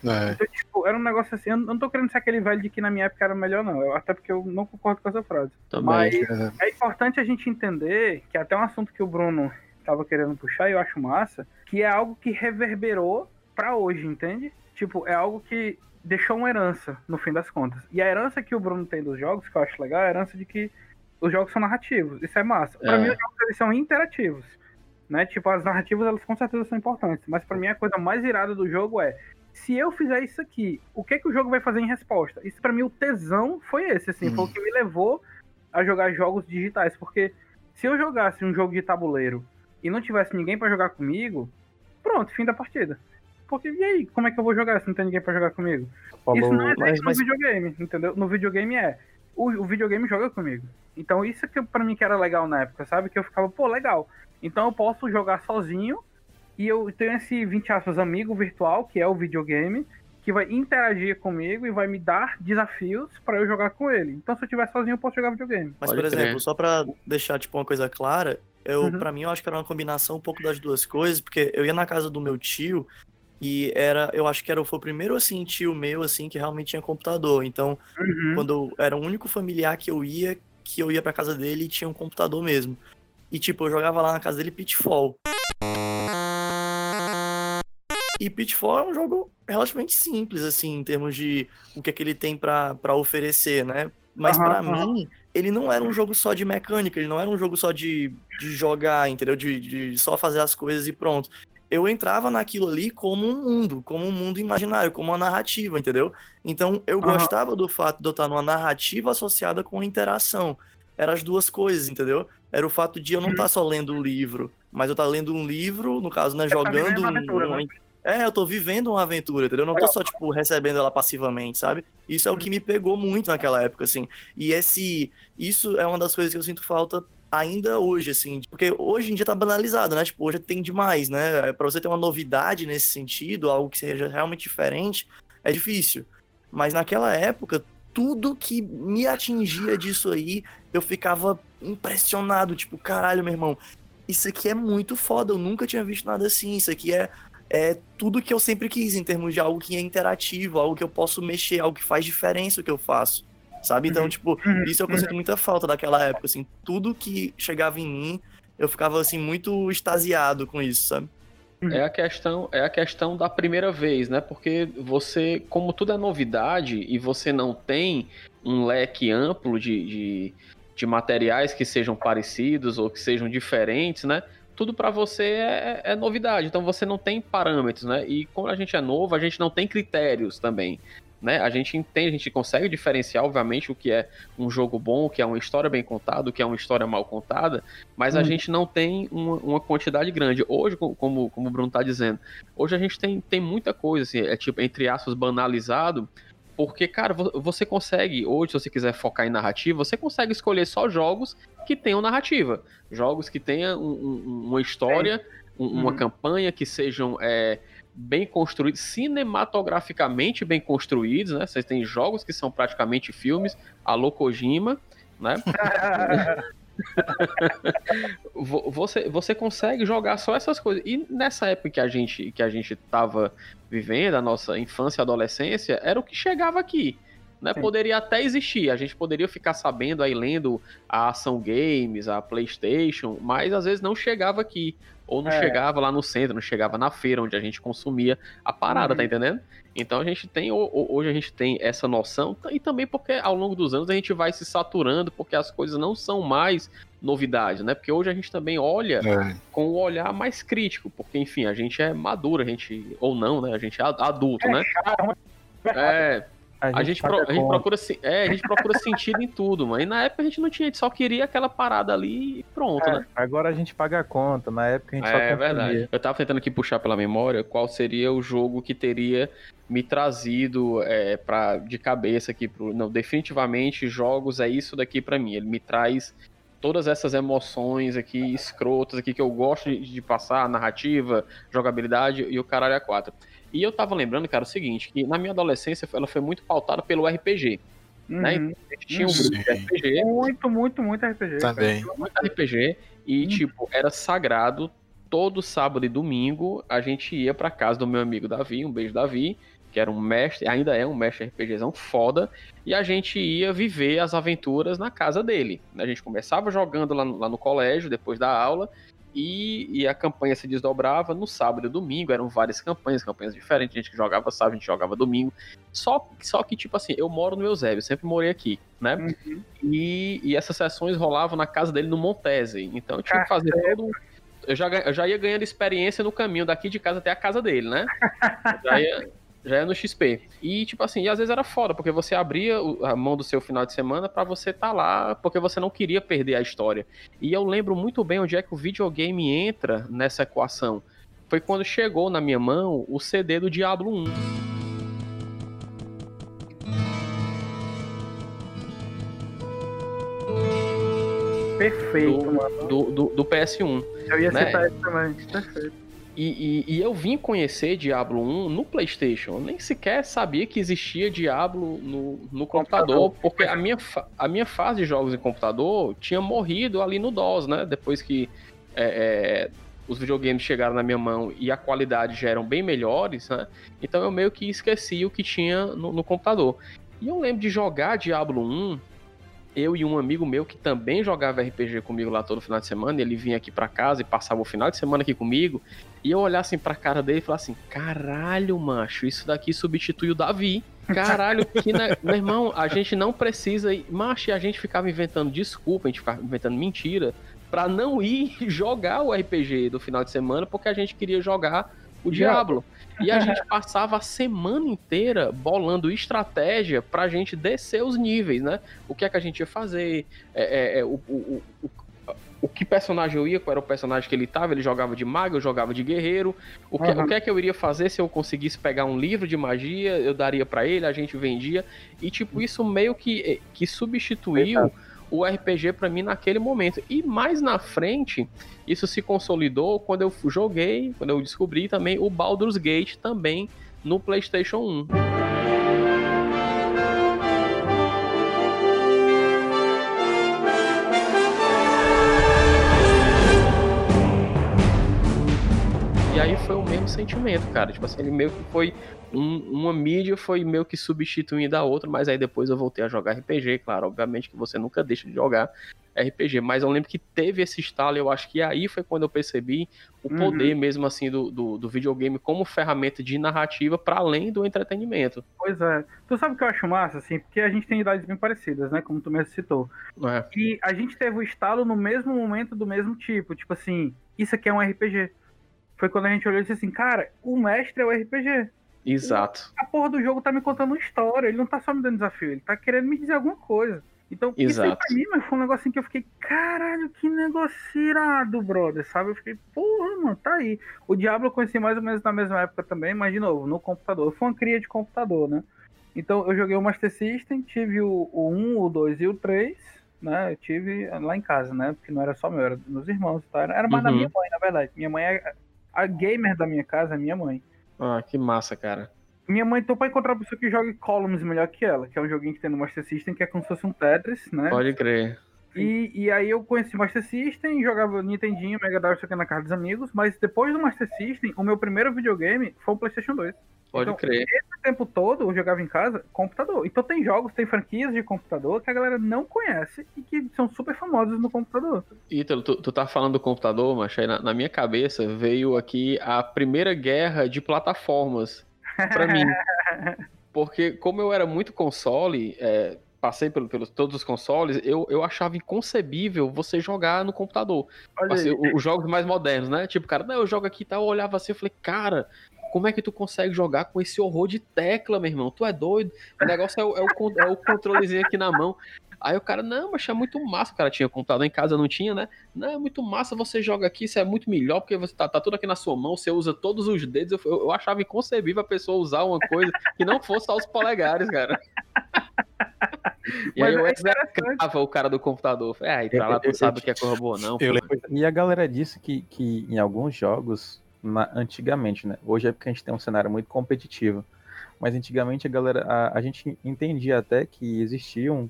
É. Então, tipo, era um negócio assim. Eu não tô querendo ser aquele velho de que na minha época era melhor, não. Eu- até porque eu não concordo com essa frase. Também. Mas É. é importante a gente entender que até um assunto que o Bruno tava querendo puxar e eu acho massa, que é algo que reverberou pra hoje, entende? Tipo, é algo que deixou uma herança, no fim das contas. E a herança que o Bruno tem dos jogos, que eu acho legal, é a herança de que os jogos são narrativos. Isso é massa. Pra É. mim, os jogos eles são interativos. Né? Tipo, as narrativas, elas com certeza são importantes. Mas pra mim, a coisa mais irada do jogo é se eu fizer isso aqui, o que que o jogo vai fazer em resposta? Isso pra mim, o tesão foi esse, assim, foi o que me levou a jogar jogos digitais, porque se eu jogasse um jogo de tabuleiro e não tivesse ninguém pra jogar comigo, pronto, fim da partida. Porque e aí, como é que eu vou jogar se não tem ninguém pra jogar comigo? Falou, isso não é mas- mas- no videogame, entendeu? No videogame é o, o videogame joga comigo. Então isso que pra mim que era legal na época, sabe? Que eu ficava, pô, legal. Então eu posso jogar sozinho e eu tenho esse 20 aspas amigo virtual, que é o videogame, que vai interagir comigo e vai me dar desafios pra eu jogar com ele. Então se eu estiver sozinho eu posso jogar videogame. Mas, por exemplo, só pra deixar, tipo, uma coisa clara, eu, Uhum. pra mim, eu acho que era uma combinação um pouco das duas coisas, porque eu ia na casa do meu tio e era, eu acho que era, foi o primeiro, assim, tio meu, assim, que realmente tinha computador. Então, Uhum. quando eu, era o único familiar que eu ia, que eu ia pra casa dele e tinha um computador mesmo. E, tipo, eu jogava lá na casa dele Pitfall. E Pitfall é um jogo relativamente simples, assim, em termos de o que, é que ele tem pra pra oferecer, né? Mas Aham, pra aham. mim, ele não era um jogo só de mecânica, ele não era um jogo só de, de jogar, entendeu? De, de só fazer as coisas e pronto. Eu entrava naquilo ali como um mundo, como um mundo imaginário, como uma narrativa, entendeu? Então eu Aham. gostava do fato de eu estar numa narrativa associada com interação. Eram as duas coisas, entendeu? Era o fato de eu não estar só lendo um livro, mas eu estar lendo um livro, no caso, né, Uhum. vivendo jogando uma um- aventura, uma- né? É, eu tô vivendo uma aventura, entendeu? Eu não tô só, tipo, recebendo ela passivamente, sabe? Isso é o que me pegou muito naquela época, assim. E esse. Isso é uma das coisas que eu sinto falta ainda hoje, assim. Porque hoje em dia tá banalizado, né? Tipo, hoje tem demais, né? Pra você ter uma novidade nesse sentido, algo que seja realmente diferente, é difícil. Mas naquela época, tudo que me atingia disso aí, eu ficava impressionado. Tipo, caralho, meu irmão, isso aqui é muito foda, eu nunca tinha visto nada assim. Isso aqui é, é tudo que eu sempre quis em termos de algo que é interativo, algo que eu posso mexer, algo que faz diferença o que eu faço. Sabe? Então, tipo, isso é o que eu sinto muita falta daquela época, assim. Tudo que chegava em mim, eu ficava, assim, muito extasiado com isso, sabe? É a questão, é a questão da primeira vez, né? Porque você, como tudo é novidade e você não tem um leque amplo de, de, de materiais que sejam parecidos ou que sejam diferentes, né? Tudo pra você é, é novidade. Então você não tem parâmetros, né? E quando a gente é novo, a gente não tem critérios também. né? A gente entende, a gente consegue diferenciar, obviamente, o que é um jogo bom, o que é uma história bem contada, o que é uma história mal contada, mas a Hum. gente não tem uma, uma quantidade grande. Hoje, co- como, como o Bruno tá dizendo, hoje a gente tem, tem muita coisa, assim, é tipo, entre aspas, banalizado, porque, cara, vo- você consegue, hoje, se você quiser focar em narrativa, você consegue escolher só jogos que tenham narrativa. Jogos que tenham um- um- uma história, um- uma Uhum. campanha, que sejam é, bem construídos, cinematograficamente bem construídos, né? Vocês têm jogos que são praticamente filmes, alô Kojima, né? Vo- você, você consegue jogar só essas coisas. E nessa época que a gente que a gente tava vivendo, a nossa infância e adolescência, era o que chegava aqui. Né? Poderia até existir, a gente poderia ficar sabendo aí, lendo a Ação Games, a PlayStation, mas às vezes não chegava aqui. Ou não É. chegava lá no centro, não chegava na feira onde a gente consumia a parada, Uhum. tá entendendo? Então a gente tem, ho- ho- hoje a gente tem essa noção, e também porque ao longo dos anos a gente vai se saturando, porque as coisas não são mais novidades, né? Porque hoje a gente também olha É. com o olhar mais crítico, porque enfim, a gente é maduro, a gente, ou não, né? A gente é ad- adulto, né? É. A gente, pro- a gente procura, é, a gente procura sentido em tudo, mano. E na época a gente não tinha, a gente só queria aquela parada ali e pronto, É, né? agora a gente paga a conta, na época a gente só É consumia. verdade. Eu tava tentando aqui puxar pela memória qual seria o jogo que teria me trazido é, pra, de cabeça aqui pro. Não, definitivamente jogos é isso daqui pra mim. Ele me traz todas essas emoções aqui escrotas aqui que eu gosto de, de passar, narrativa, jogabilidade e o caralho a quatro. E eu tava lembrando, cara, o seguinte, que na minha adolescência ela foi muito pautada pelo RPG. Né? Uhum. Então, a gente tinha um grupo de RPG. Muito, muito, muito RPG. Também. cara. muito RPG e, tipo, era sagrado. Todo sábado e domingo a gente ia pra casa do meu amigo Davi, um beijo Davi, que era um mestre, ainda é um mestre RPGzão foda, e a gente ia viver as aventuras na casa dele. A gente começava jogando lá no, lá no colégio, depois da aula, e, e a campanha se desdobrava no sábado e domingo, eram várias campanhas, campanhas diferentes, gente que jogava sábado, a gente jogava domingo. Só, só que, tipo assim, eu moro no Eusébio, sempre morei aqui, né? Uhum. E, e essas sessões rolavam na casa dele no Montese. Então eu tinha que fazer todo. Eu já, eu já ia ganhando experiência no caminho daqui de casa até a casa dele, né? Já ia, já ia no XP. E, tipo assim, e às vezes era foda, porque você abria a mão do seu final de semana pra você estar lá, porque você não queria perder a história. E eu lembro muito bem onde é que o videogame entra nessa equação. Foi quando chegou na minha mão o CD do Diablo 1. Perfeito, do, mano. do, do, do PS1. Eu ia né? citar isso também. Perfeito. E, e- e eu vim conhecer Diablo 1 no PlayStation. Eu nem sequer sabia que existia Diablo no, no computador, porque a minha, a minha fase de jogos em computador tinha morrido ali no DOS, né? Depois que é, é, os videogames chegaram na minha mão e a qualidade já eram bem melhores, né? Então eu meio que esqueci o que tinha no, no computador. E eu lembro de jogar Diablo 1 eu e um amigo meu que também jogava RPG comigo lá todo final de semana, ele vinha aqui pra casa e passava o final de semana aqui comigo, e eu olhar assim pra cara dele e falar assim: caralho, macho, isso daqui substitui o Davi. Caralho, que ne- meu irmão, a gente não precisa ir. Macho, a gente ficava inventando desculpa, a gente ficava inventando mentira pra não ir jogar o RPG do final de semana, porque a gente queria jogar o Diablo. E a gente passava a semana inteira bolando estratégia pra gente descer os níveis, né? O que é que a gente ia fazer, é, é, é, o, o, o, o- que personagem eu ia, qual era o personagem que ele tava, ele jogava de mago, eu jogava de guerreiro, o que, Uhum. o que é que eu iria fazer se eu conseguisse pegar um livro de magia, eu daria pra ele, a gente vendia, e tipo, isso meio que, eh, que substituiu o RPG pra mim naquele momento. E mais na frente, isso se consolidou quando eu joguei, quando eu descobri também o Baldur's Gate também no PlayStation 1. E aí foi o mesmo sentimento, cara. Tipo assim, ele meio que foi. Um- uma mídia foi meio que substituindo a outra, mas aí depois eu voltei a jogar RPG, claro. Obviamente que você nunca deixa de jogar RPG, mas eu lembro que teve esse estalo, eu acho que aí foi quando eu percebi o Uhum. poder mesmo assim do, do, do videogame como ferramenta de narrativa para além do entretenimento. Pois é. Tu sabe o que eu acho massa, assim? Porque a gente tem idades bem parecidas, né? Como tu mesmo citou. É. E a gente teve o estalo no mesmo momento do mesmo tipo. Tipo assim, isso aqui é um RPG. Foi quando a gente olhou e disse assim, cara, o mestre é o RPG. Exato. A porra do jogo tá me contando uma história, ele não tá só me dando desafio, ele tá querendo me dizer alguma coisa. Então, isso aí Exato. pra mim, mas foi um negocinho que eu fiquei, caralho, que negócio irado, brother, sabe? Eu fiquei, porra, mano, tá aí. O Diablo eu conheci mais ou menos na mesma época também, mas de novo, no computador. Eu fui uma cria de computador, né? Então eu joguei o Master System, tive o, o 1, o 2 e o 3, né? Eu tive lá em casa, né? Porque não era só meu, era dos meus irmãos, tá? Era mais da Uhum. minha mãe, na verdade. Minha mãe é. A gamer da minha casa é minha mãe. Ah, que massa, cara. Minha mãe tô pra encontrar uma pessoa que jogue Columns melhor que ela, que é um joguinho que tem no Master System, que é como se fosse um Tetris, né? Pode crer. E, e aí eu conheci o Master System, jogava Nintendinho, Mega Drive, isso aqui na casa dos amigos, mas depois do Master System, o meu primeiro videogame foi o Playstation 2. Pode então, crer. Esse tempo todo eu jogava em casa computador. Então tem jogos, tem franquias de computador que a galera não conhece e que são super famosos no computador. Ítalo, tu, tu tá falando do computador, mas aí na, na minha cabeça veio aqui a primeira guerra de plataformas pra mim. Porque como eu era muito console, é, passei pelo- pelos todos os consoles, eu, eu achava inconcebível você jogar no computador. Assim, os jogos mais modernos, né? Tipo, cara, não, eu jogo aqui e tal, eu olhava assim, eu falei, cara, como é que tu consegue jogar com esse horror de tecla, meu irmão? Tu é doido? O negócio é o, é o, é o controlezinho aqui na mão. Aí o cara, não, mas é muito massa. O cara tinha computador em casa, não tinha, né? Não, é muito massa, você joga aqui, isso é muito melhor, porque você tá, tá tudo aqui na sua mão, você usa todos os dedos. Eu, eu achava inconcebível a pessoa usar uma coisa que não fosse só os polegares, cara. E aí eu é execrava o cara do computador. Falei, ah, e pra lá tu sabe o que é boa, não. E a galera disse que, que em alguns jogos, na- antigamente, né? Hoje é porque a gente tem um cenário muito competitivo. Mas antigamente a galera, a, a gente entendia até que existiam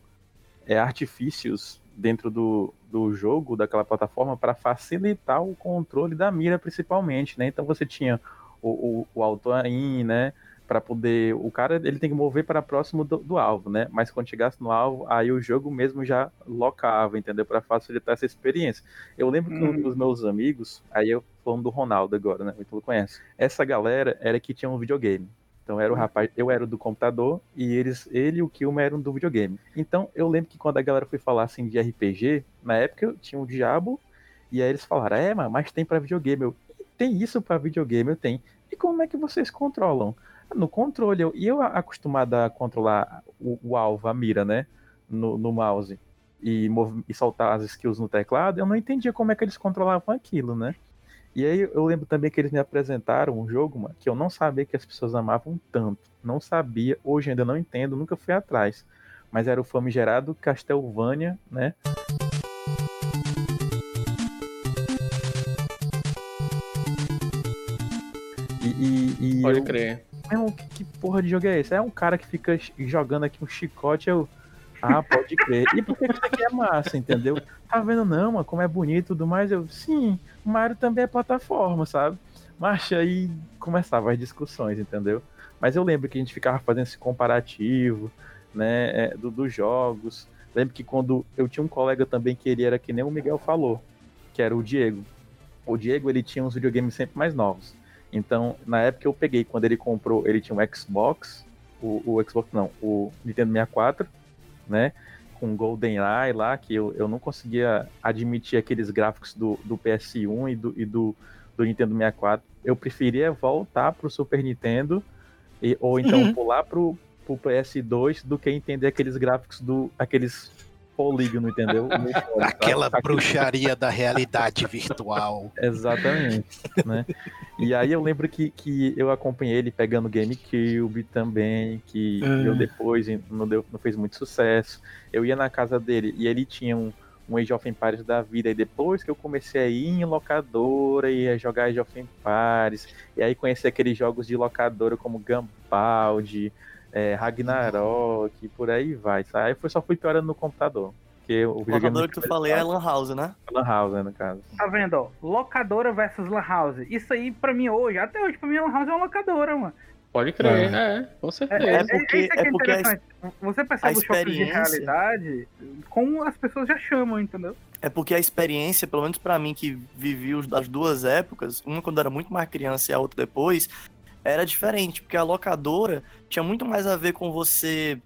é, artifícios dentro do, do jogo, daquela plataforma, para facilitar o controle da mira, principalmente, né? Então você tinha o, o, o auto aim, né? Para poder. O cara ele tem que mover para próximo do, do alvo, né? Mas quando chegasse no alvo, aí o jogo mesmo já locava, entendeu? Para facilitar essa experiência. Eu lembro que um Uhum. dos meus amigos, aí eu falando do Ronaldo agora, né? Muito conhece. Essa galera era que tinha um videogame. Então era o rapaz, eu era do computador e eles, ele e o Kilmer eram do videogame. Então eu lembro que quando a galera foi falar assim de RPG, na época eu tinha o Diabo e aí eles falaram: "É, mas- mas tem para videogame". Eu, tem isso para videogame, eu tenho. E como é que vocês controlam? No controle, eu, e eu acostumado a controlar o, o alvo, a mira, né, no, no mouse e, e soltar as skills no teclado, eu não entendia como é que eles controlavam aquilo, né? E aí eu lembro também que eles me apresentaram um jogo, mano, que eu não sabia que as pessoas amavam tanto. Não sabia, hoje ainda não entendo, nunca fui atrás. Mas era o famigerado Castlevania, né? E, e, e Pode eu- crer. Meu, que, que porra de jogo é esse? É um cara que fica jogando aqui um chicote, eu. Ah, pode crer. E por que isso aqui é massa, entendeu? Tá vendo não, mano, como é bonito e tudo mais? Eu, sim, Mario também é plataforma, sabe? Mas aí começava as discussões, entendeu? Mas eu lembro que a gente ficava fazendo esse comparativo, né, é, do- dos jogos. Lembro que quando eu tinha um colega também que ele era que nem o Miguel falou, que era o Diego. O Diego, ele tinha uns videogames sempre mais novos. Então, na época eu peguei, quando ele comprou, ele tinha um Xbox, o, o Xbox não, o Nintendo 64, né? Com GoldenEye lá, que eu, eu não conseguia admitir aqueles gráficos do, do PS1 e do, e do, do Nintendo 64. Eu preferia voltar pro Super Nintendo e, ou então pular pro, pro PS2 do que entender aqueles gráficos do. aqueles polígono, entendeu? Aquela Aquele- bruxaria da realidade virtual. Exatamente, né? E aí eu lembro que, que eu acompanhei ele pegando GameCube também, que Ah. eu depois não, deu, não fez muito sucesso. Eu ia na casa dele e ele tinha um, um Age of Empires da vida. E depois que eu comecei a ir em locadora e a jogar Age of Empires, e aí conheci aqueles jogos de locadora como Gambald, é, Ragnarok, e por aí vai. Sabe? Aí foi, só fui piorando no computador. Porque o O videogame computador que tu falei é Lan House, né? Lan House, né, no caso. Tá vendo, ó? Locadora versus Lan House. Isso aí, pra mim, hoje, até hoje, pra mim, Lan House é uma locadora, mano. Pode crer, é, com certeza. É porque- isso aqui é porque a. Você percebe a o choque de realidade como as pessoas já chamam, entendeu? É porque a experiência, pelo menos pra mim que vivi os- as duas épocas, uma quando era muito mais criança e a outra depois, era diferente, porque a locadora tinha muito mais a ver com você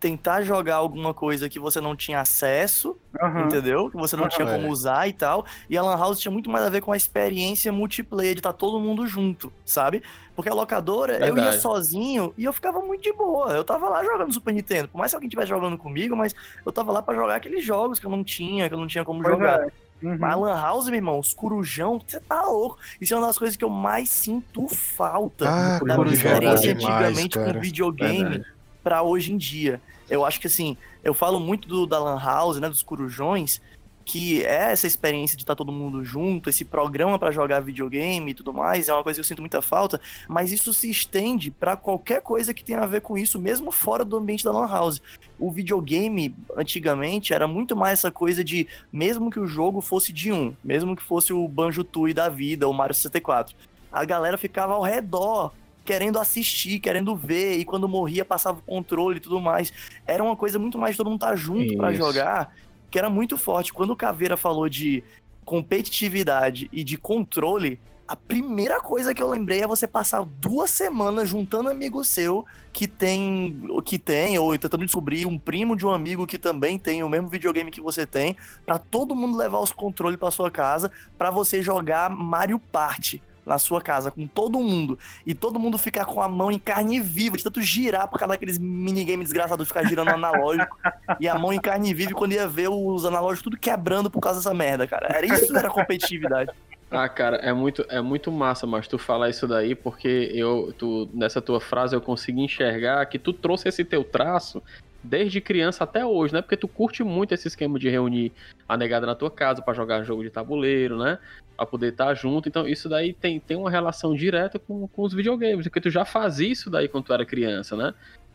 tentar jogar alguma coisa que você não tinha acesso, Aham. entendeu? Que você não Aham. tinha como É. usar e tal. E a Lan House tinha muito mais a ver com a experiência multiplayer, de estar todo mundo junto, sabe? Porque a locadora, eu ia Verdade. sozinho e eu ficava muito de boa. Eu tava lá jogando Super Nintendo. Por mais que alguém estivesse jogando comigo, mas eu tava lá pra jogar aqueles jogos que eu não tinha, que eu não tinha como Pois jogar. é. Uhum. Mas a Lan House, meu irmão, os corujão, você tá louco. Isso é uma das coisas que eu mais sinto falta Ah, da é diferença demais, antigamente cara. com videogame pra hoje em dia. Eu acho que assim, eu falo muito do, da Lan House, né, dos corujões, que é essa experiência de estar todo mundo junto, esse programa pra jogar videogame e tudo mais, é uma coisa que eu sinto muita falta, mas isso se estende pra qualquer coisa que tenha a ver com isso, mesmo fora do ambiente da Lan House. O videogame, antigamente, era muito mais essa coisa de, mesmo que o jogo fosse de um, mesmo que fosse o Banjo-Tooie da vida, o Mario 64, a galera ficava ao redor, querendo assistir, querendo ver, e quando morria passava o controle e tudo mais. Era uma coisa muito mais de todo mundo estar junto pra Isso. jogar, que era muito forte. Quando o Caveira falou de competitividade e de controle, a primeira coisa que eu lembrei é você passar duas semanas juntando amigo seu que tem, que tem ou tentando descobrir um primo de um amigo que também tem o mesmo videogame que você tem, pra todo mundo levar os controles pra sua casa pra você jogar Mario Party na sua casa com todo mundo e todo mundo ficar com a mão em carne viva, de tanto girar por causa daqueles minigames desgraçados de ficar girando analógico e a mão em carne viva quando ia ver os analógicos tudo quebrando por causa dessa merda, cara. Era isso era competitividade. Ah, cara, é muito, é muito massa, mas tu falar isso daí, porque eu, tu, nessa tua frase eu consegui enxergar que tu trouxe esse teu traço desde criança até hoje, né? Porque tu curte muito esse esquema de reunir a negada na tua casa pra jogar jogo de tabuleiro, né? Pra poder estar junto. Então, isso daí tem, tem uma relação direta com, com os videogames, porque tu já fazia isso daí quando tu era criança, né?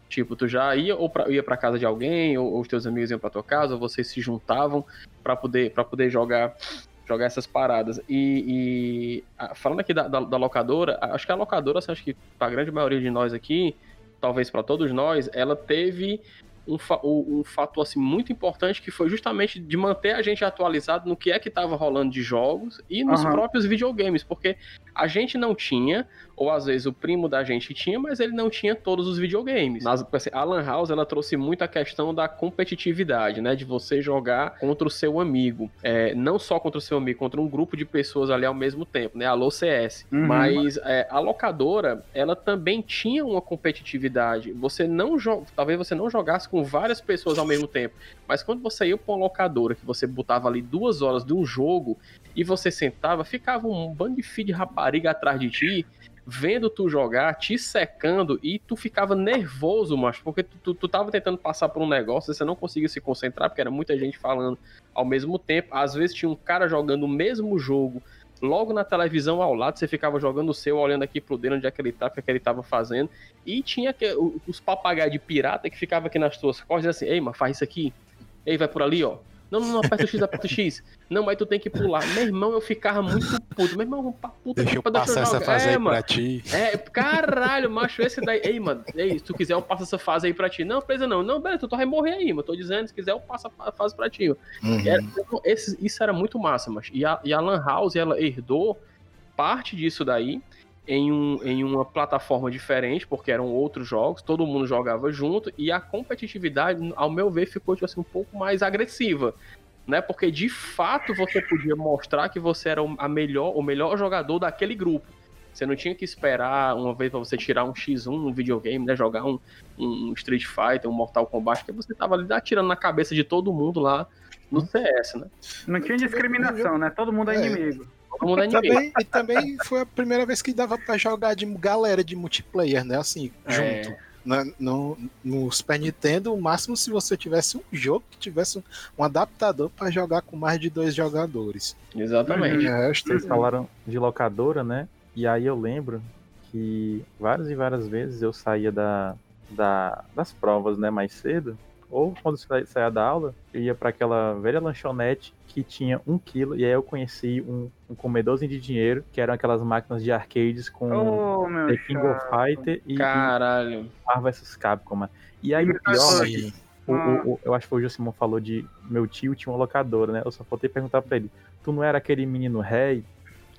Tipo, tu já ia ou pra, ia pra casa de alguém, ou, ou os teus amigos iam pra tua casa, ou vocês se juntavam pra poder, pra poder jogar jogar essas paradas. E, e, falando aqui da, da, da locadora, acho que a locadora, assim, acho que pra grande maioria de nós aqui, talvez pra todos nós, ela teve um, fa um fator assim, muito importante que foi justamente de manter a gente atualizado no que é que estava rolando de jogos e nos Aham. próprios videogames, porque a gente não tinha, ou às vezes o primo da gente tinha, mas ele não tinha todos os videogames. Nas, assim, a Lan House ela trouxe muito a questão da competitividade, né? De você jogar contra o seu amigo. É, não só contra o seu amigo, contra um grupo de pessoas ali ao mesmo tempo, né? Alô CS. Uhum. Mas é, a locadora, ela também tinha uma competitividade. Você não jo- talvez você não jogasse com várias pessoas ao mesmo tempo, mas quando você ia para uma locadora que você botava ali duas horas de um jogo e você sentava, ficava um bando de filho de rapariga atrás de ti, vendo tu jogar, te secando e tu ficava nervoso, macho, porque tu, tu, tu tava tentando passar por um negócio, você não conseguia se concentrar, porque era muita gente falando ao mesmo tempo. Às vezes tinha um cara jogando o mesmo jogo logo na televisão ao lado, você ficava jogando o seu, olhando aqui pro dele onde é que ele tá, o que, é que ele tava fazendo. E tinha que, os papagaios de pirata que ficavam aqui nas tuas costas assim, ei, mas faz isso aqui. Ei, vai por ali, ó. Não, não, não, aperta o X, aperta o X. Não, mas tu tem que pular. Meu irmão, eu ficava muito puto. Meu irmão, vamos pra puta Deixa que eu passar essa fase é, aí mano. pra ti. É, caralho, macho, esse daí. Ei, mano, ei, se tu quiser, eu passo essa fase aí pra ti. Não, beleza, não. Não, beleza, tu vai morrer aí, mano. Tô dizendo, se quiser, eu passo a fase pra ti. Uhum. Era- esse- isso era muito massa, mas e a, e a Lan House, ela herdou parte disso daí em, um, em uma plataforma diferente, porque eram outros jogos, todo mundo jogava junto, e a competitividade, ao meu ver, ficou tipo assim, um pouco mais agressiva. Né? Porque de fato você podia mostrar que você era o- a melhor, o melhor jogador daquele grupo. Você não tinha que esperar uma vez pra você tirar um X1 no videogame, né? Jogar um, um Street Fighter, um Mortal Kombat, que você tava ali atirando na cabeça de todo mundo lá no CS, né? Não tinha discriminação, né? Todo mundo é, É. inimigo. Todo mundo é inimigo. Também, e também foi a primeira vez que dava pra jogar de galera de multiplayer, né? Assim, É. junto. Na- no, no Super Nintendo, o máximo se você tivesse um jogo que tivesse um, um adaptador pra jogar com mais de dois jogadores. Exatamente. Resto, Vocês falaram de locadora, né? E aí eu lembro que várias e várias vezes eu saía da, da- das provas, né, mais cedo, ou quando sa- saía da aula, eu ia para aquela velha lanchonete que tinha um quilo, e aí eu conheci um, um comedorzinho de dinheiro, que eram aquelas máquinas de arcades com Oh, The King of. Fighter e, Caralho. e Marvel vs Capcom. mano. E aí o pior, o, o- o- eu acho que foi o Josimon falou de meu tio tinha uma locadora, né? Eu só faltei perguntar pra ele: tu não era aquele menino rei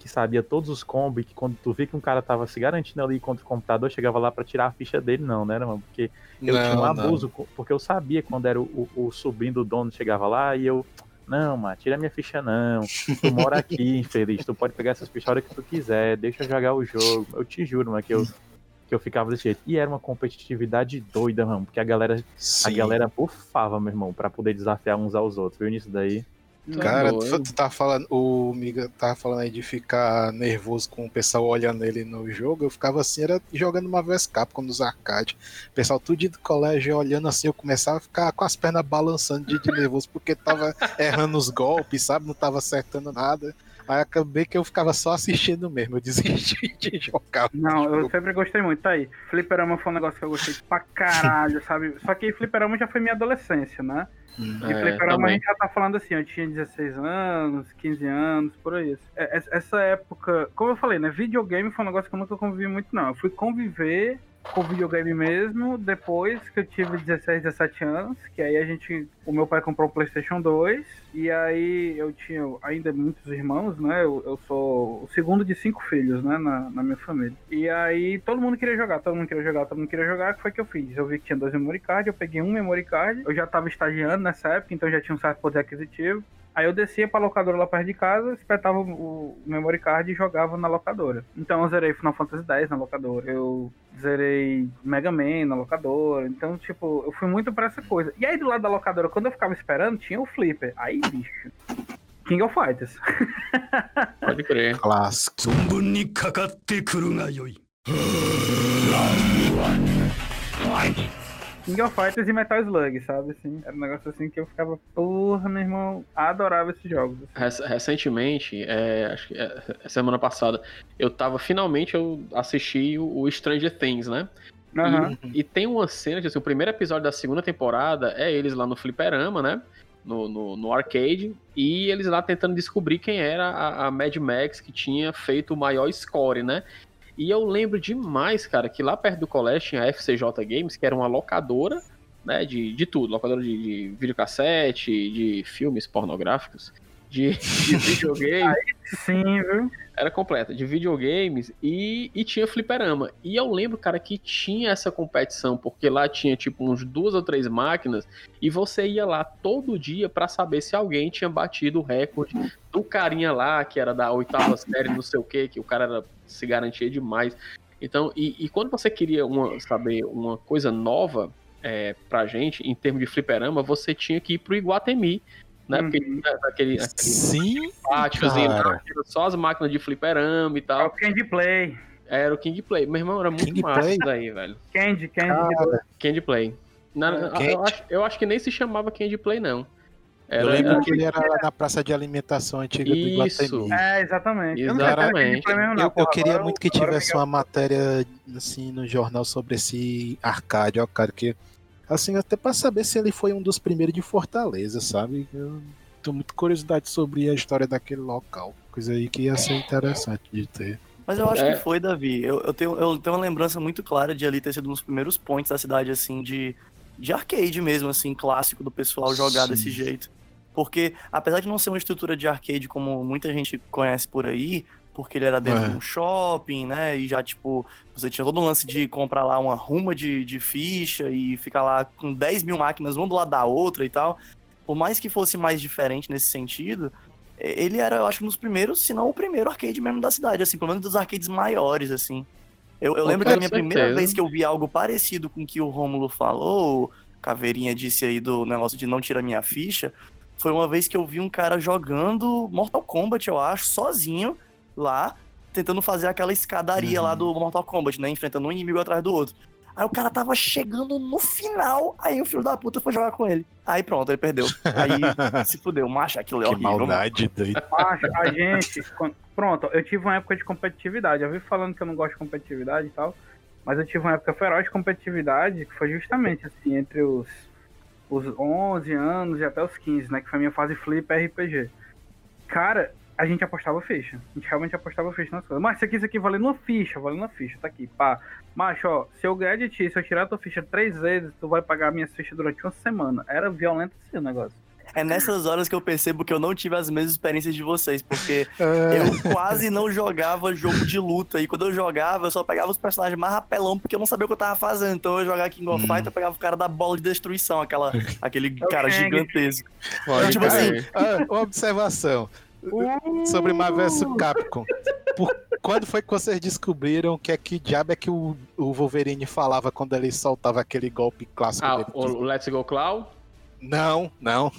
que sabia todos os combos e que quando tu vê que um cara tava se garantindo ali contra o computador, chegava lá pra tirar a ficha dele, não, né, mano? Porque eu Não, tinha um não. abuso, co- porque eu sabia quando era o, o, o sobrinho do dono chegava lá e eu. Não, mano, tira minha ficha não. Tu mora aqui, infeliz. Tu pode pegar essas fichas a hora que tu quiser. Deixa eu jogar o jogo. Eu te juro, mano, que eu, que eu ficava desse jeito. E era uma competitividade doida, mano. Porque a galera, a galera bufava, meu irmão, pra poder desafiar uns aos outros. Viu nisso daí? Cara, Tá tu, tu tá falando, o Miga tava falando aí de ficar nervoso com o pessoal olhando ele no jogo. Eu ficava assim, era jogando uma vez Capcom nos arcades. O pessoal tudo do colégio olhando assim, eu começava a ficar com as pernas balançando de, de nervoso, porque tava errando os golpes, sabe? Não tava acertando nada. Aí acabei que eu ficava só assistindo mesmo, eu desisti de jogar. Não, eu sempre gostei muito, tá aí. Fliperama foi um negócio que eu gostei pra caralho, sabe? Só que Fliperama já foi minha adolescência, né? De É, Fliperama a gente já tá falando assim, eu tinha 16 anos, 15 anos, por aí. É, es- Essa época, como eu falei, né? Videogame foi um negócio que eu nunca convivi muito, não. Eu fui conviver com videogame mesmo depois que eu tive 16, 17 anos, que aí a gente, o meu pai comprou um PlayStation 2 e aí eu tinha ainda muitos irmãos, né? Eu, eu sou o segundo de cinco filhos, né, na, na minha família. E aí todo mundo queria jogar, todo mundo queria jogar, todo mundo queria jogar, o que foi que eu fiz? Eu vi que tinha dois memory card, eu peguei um memory card, eu já tava estagiando nessa época, então já tinha um certo poder aquisitivo. Aí eu descia pra locadora lá perto de casa, espetava o memory card e jogava na locadora. Então eu zerei Final Fantasy X na locadora. Eu zerei Mega Man na locadora. Então, tipo, eu fui muito pra essa coisa. E aí do lado da locadora, quando eu ficava esperando, tinha o Flipper. Aí, bicho. King of Fighters. Pode crer. Clássico. King of Fighters e Metal Slug, sabe? Assim, era um negócio assim que eu ficava, porra, meu irmão, adorava esses jogos. Assim. Recentemente, é, acho que é, é, semana passada, eu tava, finalmente, eu assisti o, o Stranger Things, né? Uhum. E, e, tem uma cena, assim, o primeiro episódio da segunda temporada é eles lá no fliperama, né? No, no, no arcade, e eles lá tentando descobrir quem era a, a Mad Max que tinha feito o maior score, né? E eu lembro demais, cara, que lá perto do colégio tinha a FCJ Games, que era uma locadora, né, de, de tudo, locadora de, de videocassete, de filmes pornográficos, de, de videogame. Sim, viu? Era completa, de videogames e, e tinha fliperama. E eu lembro, cara, que tinha essa competição, porque lá tinha tipo uns duas ou três máquinas e você ia lá todo dia pra saber se alguém tinha batido o recorde do carinha lá, que era da oitava série, não sei o que, que o cara era, se garantia demais. Então, e, e quando você queria uma, saber uma coisa nova é, pra gente, em termos de fliperama, você tinha que ir pro Iguatemi. Né? Porque aquele Sim, só as máquinas de fliperama e tal. O Candy Play. Era o King Play. Meu irmão, era muito King massa Play? isso daí, velho. Candy, Candy. Cara, Candy Play. Na- É, eu, Candy. acho, eu acho que nem se chamava Candy Play, não. Era, eu lembro era- que ele era lá na praça de alimentação antiga do Isso. Iguatemi. É, exatamente. Eu Exatamente. Play mesmo, não, Eu, eu porra, queria agora muito que eu tivesse uma matéria assim no jornal sobre esse arcade, ó, cara, que assim até pra saber se ele foi um dos primeiros de Fortaleza, sabe? Eu tenho muita curiosidade sobre a história daquele local, coisa aí que ia ser interessante de ter. Mas eu acho É. que foi, Davi. Eu, eu, tenho, eu tenho uma lembrança muito clara de ali ter sido um dos primeiros pontos da cidade, assim, de, de arcade mesmo, assim, clássico do pessoal jogar Sim. desse jeito. Porque, apesar de não ser uma estrutura de arcade como muita gente conhece por aí, porque ele era dentro É. de um shopping, né? E já, tipo, você tinha todo um lance de comprar lá uma ruma de, de ficha e ficar lá com 10 mil máquinas, uma do lado da outra e tal. Por mais que fosse mais diferente nesse sentido, ele era, eu acho, um dos primeiros, se não o primeiro arcade mesmo da cidade, assim, pelo menos dos arcades maiores, assim. Eu, eu lembro que a minha certeza. primeira vez que eu vi algo parecido com o que o Rômulo falou, o Caveirinha disse aí do negócio de não tirar minha ficha, foi uma vez que eu vi um cara jogando Mortal Kombat, eu acho, sozinho lá, tentando fazer aquela escadaria lá do Mortal Kombat, né? Enfrentando um inimigo atrás do outro. Aí o cara tava chegando no final, aí o filho da puta foi jogar com ele. Aí pronto, ele perdeu. Aí se fudeu, macho, aquilo é Que horrível. maldade, doido. Macho, a gente. Pronto, eu tive uma época de competitividade. Eu vi falando que eu não gosto de competitividade e tal. Mas eu tive uma época feroz de competitividade que foi justamente assim, entre os, os 11 anos e até os 15, né? Que foi a minha fase flip RPG. Cara, a gente apostava ficha. A gente realmente apostava ficha nas coisas. Mas isso aqui, isso aqui valendo uma ficha, valendo uma ficha, tá aqui, pá. Macho, ó, se eu ganhar de ti, se eu tirar tua ficha três vezes, tu vai pagar minhas fichas durante uma semana. Era violento assim o negócio. é nessas horas que eu percebo que eu não tive as mesmas experiências de vocês, porque É. eu quase não jogava jogo de luta. E quando eu jogava, eu só pegava os personagens mais rapelão, porque eu não sabia o que eu tava fazendo. Então eu ia jogar King of Hum. Fighter, eu pegava o cara da bola de destruição, aquela, aquele É cara Shang. gigantesco. Pode tipo assim. Ah, uma observação sobre Marvel vs Capcom. Por- quando foi que vocês descobriram que é que diabo é que o, o Wolverine falava quando ele soltava aquele golpe clássico Ah, dele? o o Let's Go Cloud? Não, não.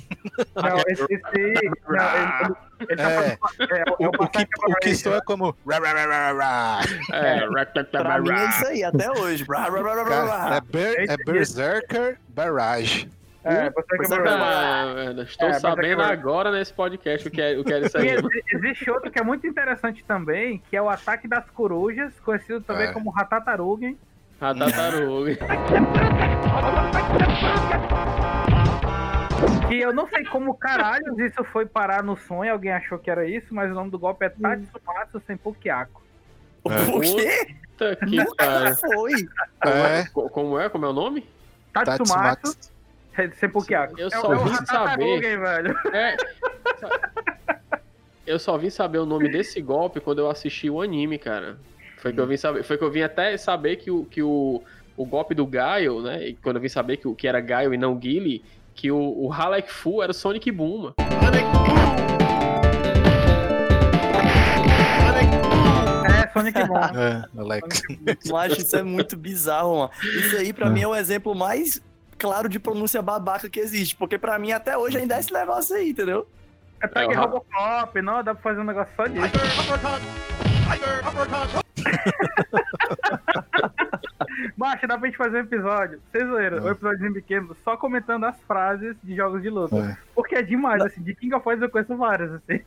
Não, esse, esse não, ele, ele tá É. falando, é, é O, o o que, o que soa como. Ra, ra, ra, ra, ra. É, Pra mim é isso aí, até hoje. Cara, é, Ber- é Berserker Barrage. É, você que Ah, estou É, sabendo é agora nesse podcast o que é, o que é isso aí. exi- existe outro que é muito interessante também, que é o Ataque das Corujas, conhecido também É. como Ratatarugen. A tartaruga. Que eu não sei como caralhos isso foi parar no sonho, alguém achou que era isso, mas o nome do golpe é Tatsumatsu Senpukiako. O quê? Puta que Nunca pariu. foi. Como é? É. Co- Como é? Como é o nome? Tatsumatsu Senpukiako. Eu É só é vim Ratatarugen, saber. velho. É. Eu só vim saber o nome desse golpe quando eu assisti o anime, cara. Foi que eu vim saber, foi que eu vim até saber que o, que o, o golpe do Gaio, né? E quando eu vim saber que, o- que era Gaio e não Gilly, que o, o Halek Fu era o Sonic Boom. mano. É, Sonic Boom. É, Alex. Acho isso é muito bizarro, mano. Isso aí, pra mim, é o exemplo mais claro de pronúncia babaca que existe. Porque pra mim, até hoje, ainda é esse negócio aí, entendeu? É Pega É, Robocop, não, dá pra fazer um negócio só disso. Macho, dá pra gente fazer um episódio. Vocês viram? Um episódio pequeno, só comentando as frases de jogos de luta. É. Porque é demais, assim, de King of Fighters eu conheço várias, assim.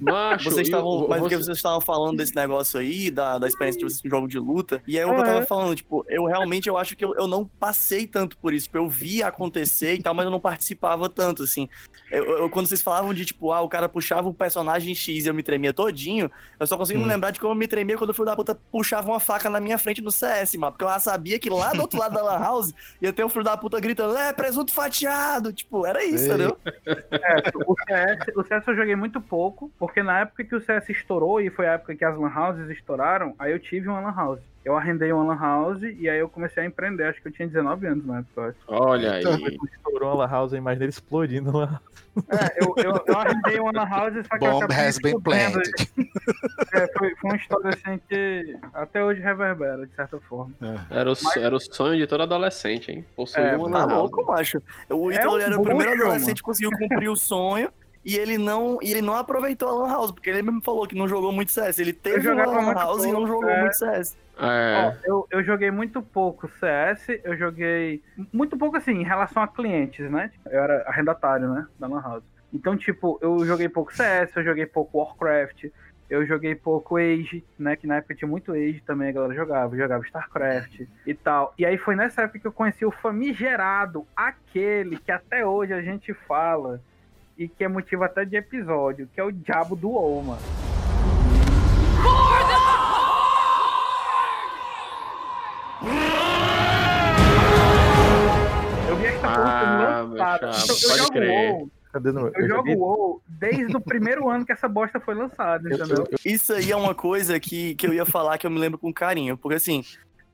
Macho, Vocês estavam, mas porque você- vocês estavam falando desse negócio aí, da, da experiência de vocês com jogo de luta, e aí é o que eu É. tava falando, tipo, eu realmente eu acho que eu, eu não passei tanto por isso, tipo, eu vi acontecer e tal, mas eu não participava tanto, assim. Eu, eu- quando vocês falavam de, tipo, ah, o cara puxava o personagem X e eu me tremia todinho, eu só consigo me Hum. lembrar de como eu me tremia quando o filho da puta puxava uma faca na minha frente no CS, mano, porque eu sabia que lá do outro lado da Lan House ia ter o filho da puta gritando, é, presunto fatiado, tipo, era isso, Ei. entendeu? É, o CS, o CS eu joguei muito pouco, porque na época que o CS estourou, e foi a época que as lan houses estouraram, aí eu tive uma lan house. Eu arrendei uma lan house e aí eu comecei a empreender, acho que eu tinha 19 anos na época. Olha aí. Estourou a La House, eu imaginei ele explodindo lá. É, eu, eu, eu arrendei uma lan house, só que eu Bomb has been planted. É, foi, foi uma história assim que até hoje reverbera, de certa forma. Era o, era o sonho de todo adolescente, hein? Possuir É, uma Tá lan house. louco, macho. O É Ítalo um era o primeiro adolescente que conseguiu cumprir o sonho. E ele não, e ele não aproveitou a Lan House, porque ele mesmo falou que não jogou muito CS. Ele teve uma Lan muito House e não pouco, jogou é. muito CS. É. Ó, eu, eu joguei muito pouco CS, eu joguei muito pouco assim, em relação a clientes, né? Eu era arrendatário, né? Da Lan House. Então, tipo, eu joguei pouco CS, eu joguei pouco Warcraft, eu joguei pouco Age, né? Que na época tinha muito Age também, a galera jogava. Eu jogava StarCraft e tal. E aí foi nessa época que eu conheci o famigerado, aquele que até hoje a gente fala e que é motivo até de episódio, que é o Diabo do mano. Eu vi essa porra Ah, lançada. chapa, Eu- jogo crer. WoW, eu eu jogo WoW desde o primeiro ano que essa bosta foi lançada, entendeu? Isso aí é uma coisa que, que eu ia falar que eu me lembro com carinho. Porque assim,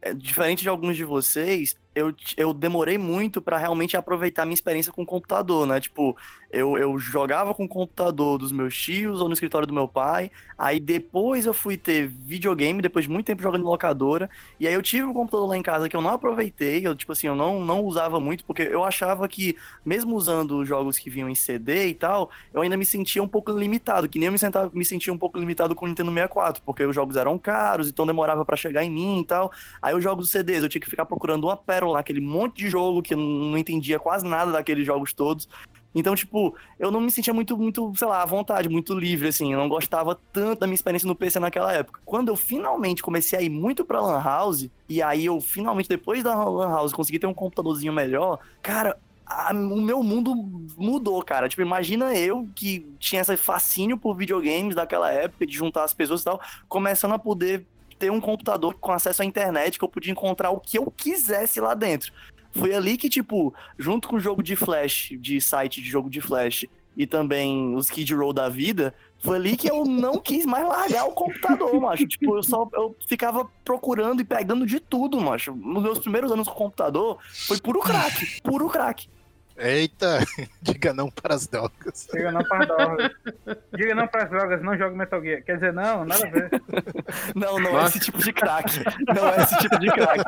é, diferente de alguns de vocês, eu, eu demorei muito pra realmente aproveitar minha experiência com o computador, né? Tipo, eu, eu jogava com o computador dos meus tios ou no escritório do meu pai. Aí depois eu fui ter videogame, depois de muito tempo jogando locadora. E aí eu tive um computador lá em casa que eu não aproveitei. Eu, tipo assim, eu não, não usava muito, porque eu achava que, mesmo usando jogos que vinham em CD e tal, eu ainda me sentia um pouco limitado, que nem eu me, sentava, me sentia um pouco limitado com o Nintendo 64, porque os jogos eram caros, então demorava pra chegar em mim e tal. Aí os jogos CDs, eu tinha que ficar procurando uma pérola, aquele monte de jogo que eu não entendia quase nada daqueles jogos todos. Então, tipo, eu não me sentia muito, muito, sei lá, à vontade, muito livre, assim. Eu não gostava tanto da minha experiência no PC naquela época. Quando eu finalmente comecei a ir muito pra Lan House, e aí eu finalmente, depois da Lan House, consegui ter um computadorzinho melhor, cara, a- o meu mundo mudou, cara. Tipo, imagina eu que tinha esse fascínio por videogames daquela época, de juntar as pessoas e tal, começando a poder ter um computador com acesso à internet que eu podia encontrar o que eu quisesse lá dentro. Foi ali que, tipo, junto com o jogo de flash, de site de jogo de flash, e também os Kid Roll da vida, foi ali que eu não quis mais largar o computador, macho. Tipo, eu só eu ficava procurando e pegando de tudo, macho. Nos meus primeiros anos com o computador, foi puro crack, puro crack. Eita, diga não para as drogas. Diga não para as drogas. Diga não para as drogas, não joga Metal Gear. Quer dizer, não, nada a ver. Não, não é esse tipo de crack. Não é esse tipo de crack.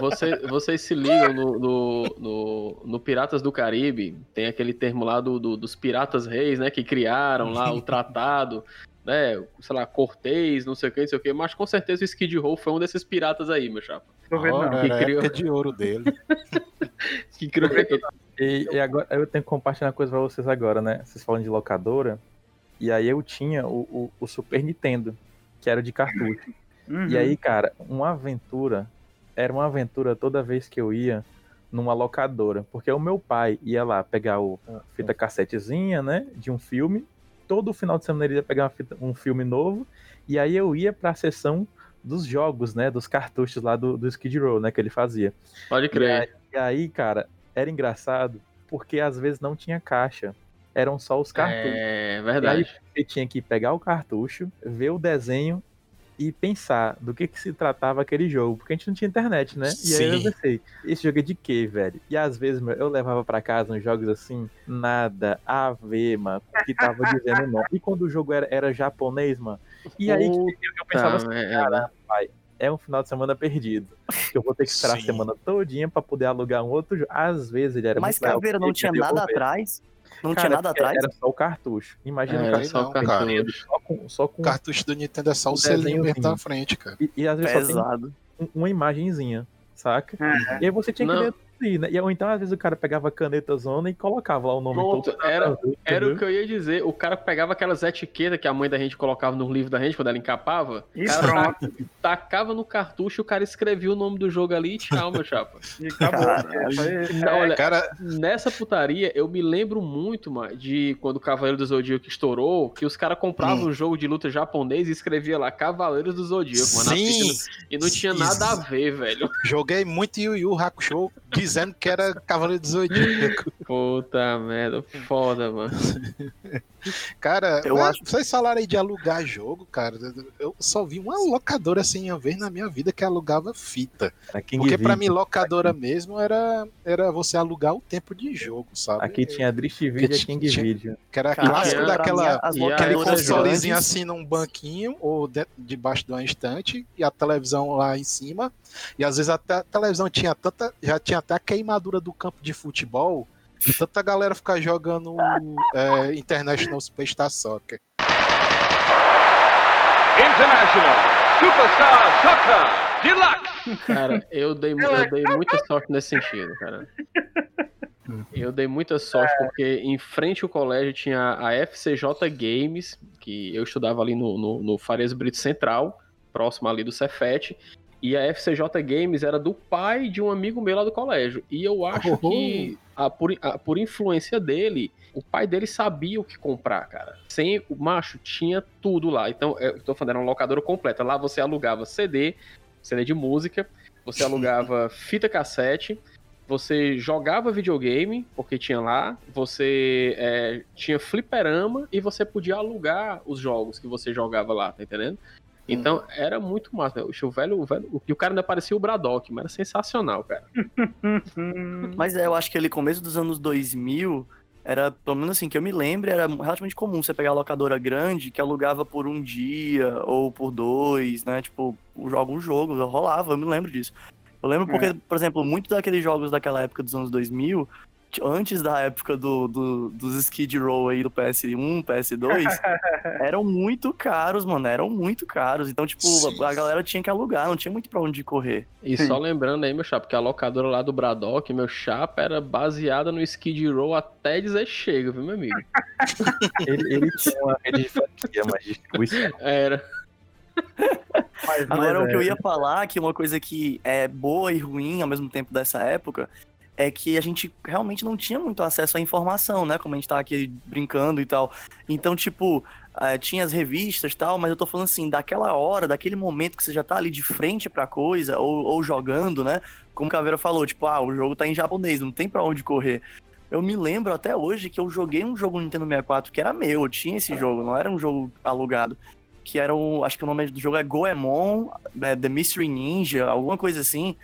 Você, vocês se ligam no, no, no, no Piratas do Caribe, tem aquele termo lá do, do- dos piratas reis, né, que criaram lá o tratado, né, sei lá, Cortez, não sei o que, não sei o que, mas com certeza o Skid Row foi um desses piratas aí, meu chapa. Ora, Que criou- época de ouro dele. que criou... E, e agora eu tenho que compartilhar uma coisa pra vocês agora, né? Vocês falam de locadora. E aí eu tinha o, o, o Super Nintendo, que era de cartucho. Uhum. E aí, cara, uma aventura. Era uma aventura toda vez que eu ia numa locadora. Porque o meu pai ia lá pegar o a fita cassetezinha, né? De um filme. Todo final de semana ele ia pegar fita- um filme novo. E aí eu ia pra sessão dos jogos, né? Dos cartuchos lá do, do Skid Row, né? Que ele fazia. Pode E crer. aí, e aí, cara, era engraçado porque às vezes não tinha caixa. Eram só os cartuchos. É verdade. E aí você tinha que pegar o cartucho, ver o desenho e pensar do que, que se tratava aquele jogo. Porque a gente não tinha internet, né? E aí eu pensei, esse jogo é de quê, velho? E às vezes meu, eu levava pra casa uns jogos assim, nada a ver, mano, que tava dizendo não. E quando o jogo era, era japonês, mano. E aí eu, eu pensava assim, merda. cara, pai, é um final de semana perdido. Que eu vou ter que esperar a Sim. semana todinha pra poder alugar um outro jogo. Às vezes ele era Mas Caveira não tinha nada atrás? Não Cara, tinha nada atrás? Era só o cartucho. Imagina É, o cartucho. só o não, cara. cartucho. Só com, só com O cartucho do Nintendo é só o O selinho mesmo da frente, cara. E, e às vezes só Pesado. tem um- uma imagenzinha, saca? É. E aí você tinha que Não. ler né? E, ou então, às vezes, o cara pegava a caneta zona e colocava lá o nome Pronto, todo. era, era o que eu ia dizer. O cara pegava aquelas etiquetas que a mãe da gente colocava no livro da gente quando ela encapava. E o cara tacava no cartucho, o cara escrevia o nome do jogo ali e tchau, meu chapa. E acabou. Não, olha, Cara, nessa putaria, eu me lembro muito, mano, de quando o Cavaleiro do Zodíaco estourou, que os caras compravam um jogo de luta japonês e escrevia lá Cavaleiros do Zodíaco, mano, na sim, e não tinha nada a ver, velho. joguei muito Yu Yu Hakusho dizendo que era Cavaleiro do Zodíaco. Puta merda, foda, mano. Cara, Eu é, acho- vocês falaram aí de alugar jogo, cara. Eu só vi uma locadora assim uma vez na minha vida que alugava fita. Porque pra mim, locadora mesmo era, era você alugar o tempo de jogo, sabe? Aqui tinha a Drift Video e King tinha- Video. Que era Cara, clássico daquela. Aquele consolezinho assim num banquinho ou de- debaixo de uma estante e a televisão lá em cima. E às vezes até a televisão tinha tanta. Já tinha até a queimadura do campo de futebol. Tanta galera ficar jogando é, International Superstar Soccer. International Superstar Soccer Deluxe. Cara, eu dei, eu dei muita sorte nesse sentido, cara. Eu dei muita sorte porque em frente ao colégio tinha a FCJ Games, que eu estudava ali no, no, no Farias Brito Central, próximo ali do Cefet. E a FCJ Games era do pai de um amigo meu lá do colégio. E eu acho que, a, por, a- por influência dele, o pai dele sabia o que comprar, cara. Sem o macho, tinha tudo lá. Então, eu tô falando, era uma locadora completa. Lá você alugava CD, CD de música, você alugava fita cassete, você jogava videogame, porque tinha lá, você é, tinha fliperama e você podia alugar os jogos que você jogava lá, tá entendendo? Então era muito massa. O velho, o velho, e o cara ainda parecia o Braddock, mas era sensacional, cara. Mas é, eu acho que ali, começo dos anos 2000, era, pelo menos assim, que eu me lembro, era relativamente comum você pegar a locadora grande que alugava por um dia ou por dois, né? Tipo, joga um jogo, rolava, eu me lembro disso. Eu lembro porque, por exemplo, muitos daqueles jogos daquela época dos anos 2000, t- antes da época do, do- dos Skid Row aí do PS1, PS2, eram muito caros, mano, eram muito caros. Então, tipo, a, a galera tinha que alugar, não tinha muito pra onde correr. E só lembrando aí, meu chapa, que a locadora lá do Braddock, meu chapa, era baseada no Skid Row até dizer chega, viu, meu amigo? Ele, ele tinha uma rede de franquia, mas distribuição. Era. Agora, o que eu ia falar, que uma coisa que é boa e ruim ao mesmo tempo dessa época, é que a gente realmente não tinha muito acesso à informação, né? Como a gente tá aqui brincando e tal. Então, tipo, eh, tinha as revistas e tal, mas eu tô falando assim, daquela hora, daquele momento que você já tá ali de frente pra coisa, ou, ou jogando, né? Como o Caveira falou, tipo, ah, o jogo tá em japonês, não tem pra onde correr. eu me lembro até hoje que eu joguei um jogo Nintendo 64 que era meu, eu tinha esse jogo, não era um jogo alugado. Que era o. Acho que o nome do jogo é Goemon, é, The Mystery Ninja, alguma coisa assim.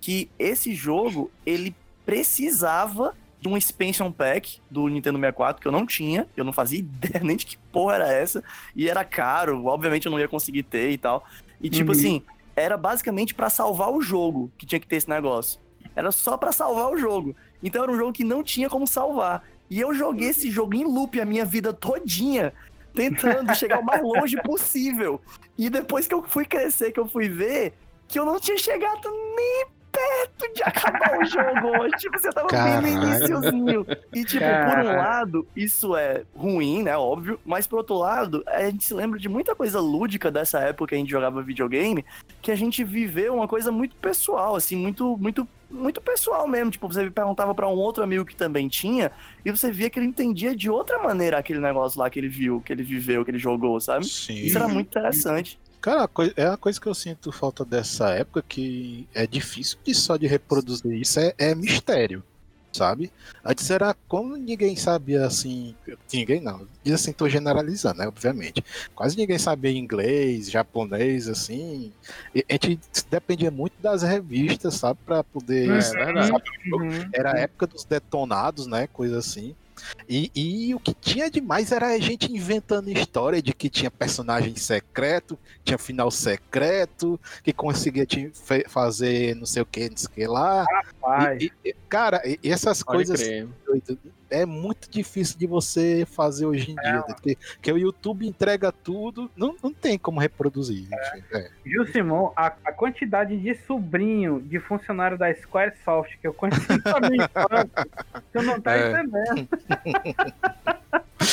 Que esse jogo, ele precisava de um expansion pack do Nintendo 64 que eu não tinha, eu não fazia ideia nem de que porra era essa, e era caro, obviamente eu não ia conseguir ter e tal. E tipo Uhum. assim, era basicamente pra salvar o jogo que tinha que ter esse negócio. Era só pra salvar o jogo. Então era um jogo que não tinha como salvar. E eu joguei esse jogo em loop a minha vida todinha, tentando chegar o mais longe possível. E depois que eu fui crescer, que eu fui ver, que eu não tinha chegado nem perto de acabar o jogo. Tipo, você tava bem no Caralho. iniciozinho. E, tipo, por um lado, isso é ruim, né? Óbvio. Mas, por outro lado, a gente se lembra de muita coisa lúdica dessa época que a gente jogava videogame, que a gente viveu uma coisa muito pessoal, assim, muito, muito, muito pessoal mesmo. Tipo, você perguntava pra um outro amigo que também tinha, e você via que ele entendia de outra maneira aquele negócio lá que ele viu, que ele viveu, que ele jogou, sabe? Sim. Isso era muito interessante. Cara, é a coisa que eu sinto falta dessa época que é difícil de só de reproduzir isso, é, é mistério, sabe? Antes era como ninguém sabia assim. Ninguém não. Diz assim, tô generalizando, né? Obviamente. Quase ninguém sabia inglês, japonês, assim. E a gente dependia muito das revistas, sabe? Pra poder. É sabe? Uhum. Era a época dos detonados, né? Coisa assim. E, e o que tinha demais era a gente inventando história de que tinha personagem secreto, tinha final secreto, que conseguia fazer não sei o que, não sei o que lá. Rapaz. E- e- cara, essas Pode coisas crer. Doido, é muito difícil de você fazer hoje em dia. Porque, porque o YouTube entrega tudo, não, não tem como reproduzir. gente. É. Gil Simão, a, a quantidade de sobrinho de funcionário da Squaresoft que eu conheci na minha infância, você não tá É. entendendo.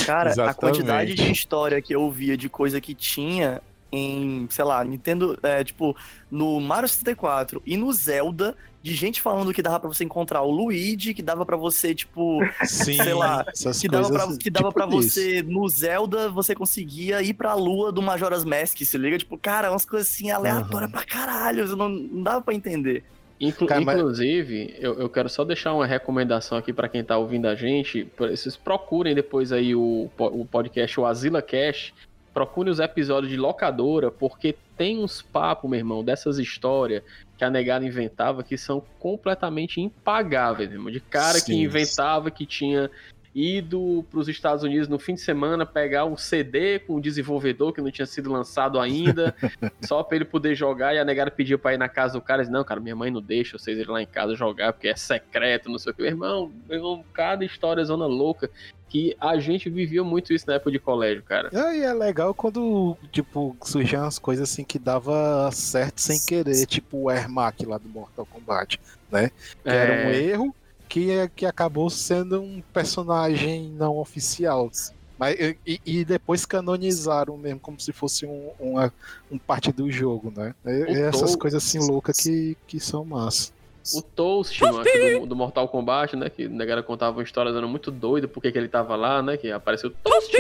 Cara, a Exatamente. quantidade de história que eu via de coisa que tinha em, sei lá, Nintendo, é, tipo, no Mario 64 e no Zelda, de gente falando que dava pra você encontrar o Luigi, que dava pra você, tipo, Sim, sei lá, essas que dava pra, que dava tipo pra você, no Zelda, você conseguia ir pra lua do Majora's Mask, se liga? Tipo, cara, umas coisas assim aleatórias pra caralho, não, não dava pra entender. Inclu- Cara, mas- Inclusive, eu, eu quero só deixar uma recomendação aqui pra quem tá ouvindo a gente. Vocês procurem depois aí o, o podcast, o Azila Cash. Procurem os episódios de locadora, porque tem uns papos, meu irmão, dessas histórias que a negada inventava que são completamente impagáveis, meu irmão. De cara que Sim. inventava que tinha ido para os Estados Unidos no fim de semana pegar um CD com o desenvolvedor que não tinha sido lançado ainda, só para ele poder jogar. E a negada pedia para ir na casa do cara. e disse, Não, cara, minha mãe não deixa vocês irem lá em casa jogar porque é secreto, não sei o que. Meu irmão, meu irmão, cada história zona louca que a gente vivia muito isso na época de colégio, cara. É, e é legal quando, tipo, surgiam as coisas assim que dava certo sem querer, tipo o Ermac lá do Mortal Kombat, né? Que era um É. erro que, é- que acabou sendo um personagem não oficial. Mas, e, e depois canonizaram mesmo, como se fosse um, uma, um parte do jogo, né? E- O e essas coisas assim loucas que, que são massa. O Toast, do, do Mortal Kombat, né? Que a negada contava uma história dando muito doida porque que ele tava lá, né? Que apareceu Toast!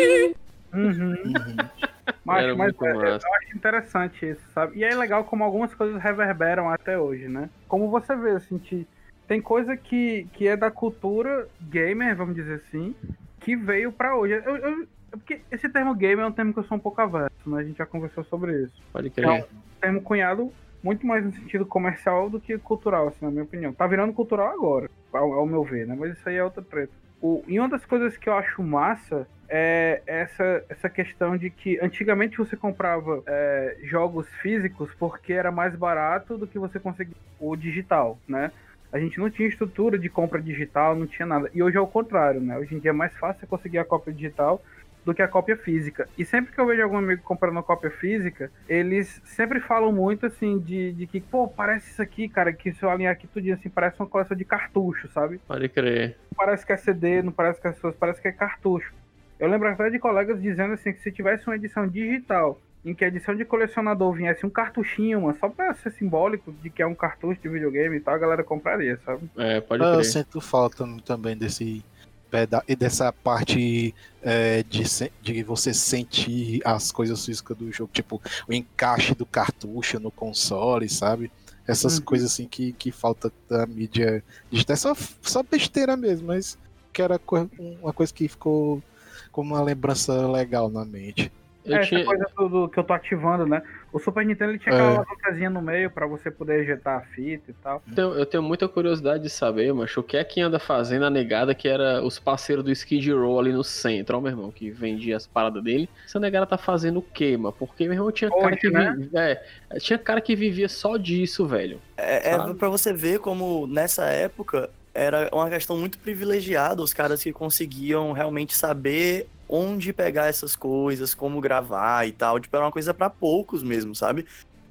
Uhum. Mas, Era mas muito é, eu acho interessante isso, sabe? E é legal como algumas coisas reverberam até hoje, né? Como você vê, assim, tem coisa que, que é da cultura gamer, vamos dizer assim, que veio pra hoje. Eu, eu- porque esse termo gamer é um termo que eu sou um pouco averso, né? A gente já conversou sobre isso. Pode É crer. um termo cunhado muito mais no sentido comercial do que cultural, assim, na minha opinião. Tá virando cultural agora, ao, ao meu ver, né? Mas isso aí é outra treta. O, e uma das coisas que eu acho massa é essa, essa questão de que antigamente você comprava é, jogos físicos porque era mais barato do que você conseguia o digital, né? A gente não tinha estrutura de compra digital, não tinha nada. E hoje é o contrário, né? Hoje em dia é mais fácil conseguir a cópia digital do que a cópia física. E sempre que eu vejo algum amigo comprando uma cópia física, eles sempre falam muito assim de, de que, pô, parece isso aqui, cara, que se eu alinhar aqui tudinho assim, parece uma coleção de cartucho, sabe? Pode crer. Não parece que é CD, não parece que é suas, parece que é cartucho. Eu lembro até de colegas dizendo assim que se tivesse uma edição digital em que a edição de colecionador viesse um cartuchinho, mano, só pra ser simbólico de que é um cartucho de videogame e tal, a galera compraria, sabe? É, pode Ah, eu sinto falta também desse peda- e dessa parte é, de, se- de você sentir as coisas físicas do jogo, tipo o encaixe do cartucho no console, sabe? Essas Uhum. coisas assim que, que falta da mídia digital. É só, só besteira mesmo, mas porque era co- uma coisa que ficou como uma lembrança legal na mente. Eu é, tinha- essa coisa do, do que eu tô ativando, né? O Super Nintendo ele tinha É. aquela alavancazinha no meio pra você poder ejetar a fita e tal. Então, eu tenho muita curiosidade de saber, mas o que é que anda fazendo a negada que era os parceiros do Skid Row ali no centro, ó, meu irmão, que vendia as paradas dele. Essa negada tá fazendo o quê, mano? Porque, meu irmão, tinha cara Hoje, que né? vi- é, tinha cara que vivia só disso, velho. É, é pra você ver como nessa época era uma questão muito privilegiada, os caras que conseguiam realmente saber onde pegar essas coisas, como gravar e tal. Tipo, era uma coisa pra poucos mesmo, sabe?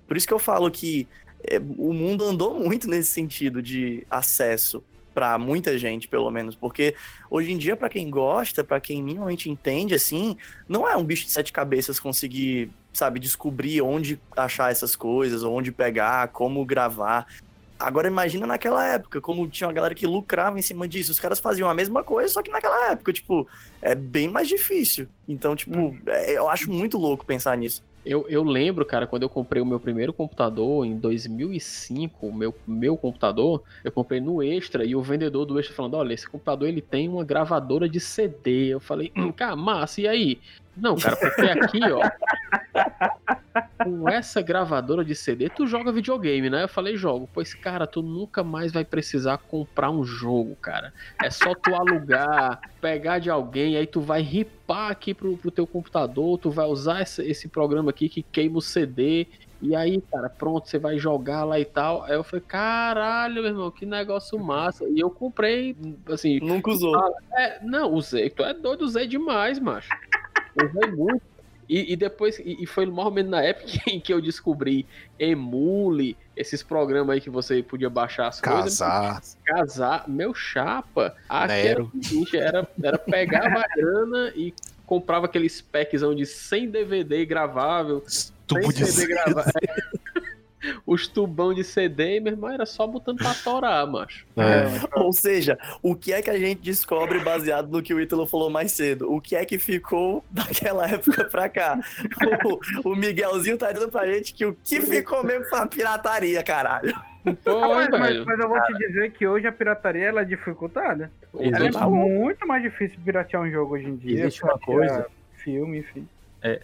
Por isso que eu falo que é, o mundo andou muito nesse sentido de acesso pra muita gente, pelo menos, porque hoje em dia pra quem gosta, pra quem minimamente entende assim, não é um bicho de sete cabeças conseguir, sabe, descobrir onde achar essas coisas, onde pegar, como gravar. Agora imagina naquela época, como tinha uma galera que lucrava em cima disso. Os caras faziam a mesma coisa, só que naquela época, tipo, é bem mais difícil. Então, tipo, é, eu acho muito louco pensar nisso. Eu, eu lembro, cara, quando eu comprei o meu primeiro computador em 2005, o meu, meu computador, eu comprei no Extra e o vendedor do Extra falando: olha, esse computador ele tem uma gravadora de CD. Eu falei: hum, cara, massa, e aí? Não, cara, porque aqui, ó, com essa gravadora de CD, tu joga videogame, né? Eu falei: jogo. Pois, cara, tu nunca mais vai precisar comprar um jogo, cara. É só tu alugar, pegar de alguém, aí tu vai ripar aqui pro, pro teu computador, tu vai usar esse, esse programa aqui que queima o CD. E aí, cara, pronto, você vai jogar lá e tal. Aí eu falei, caralho, meu irmão, que negócio massa. E eu comprei, assim. Nunca usou. É, não, usei. Tu é doido, usei demais, macho. Usei muito. E, e depois, e, foi mais ou menos na época em que eu descobri Emule, esses programas aí que você podia baixar as coisas. Casar. Casar, meu chapa. Nero. era, era pegava a grana e comprava aqueles packzão de 100 DVD gravável. Tubo 100 de CD grava- É. Os tubão de CD, meu irmão, era só botando pra torar, macho. Ou seja, o que é que a gente descobre baseado no que o Ítalo falou mais cedo? O que é que ficou daquela época pra cá? O, o Miguelzinho tá dizendo pra gente que o que ficou mesmo foi a pirataria, caralho. Rapaz, mas, mas eu vou te dizer que hoje a pirataria ela é dificultada. Ela é muito mais difícil piratear um jogo hoje em dia. Existe uma coisa- Filme, enfim. É,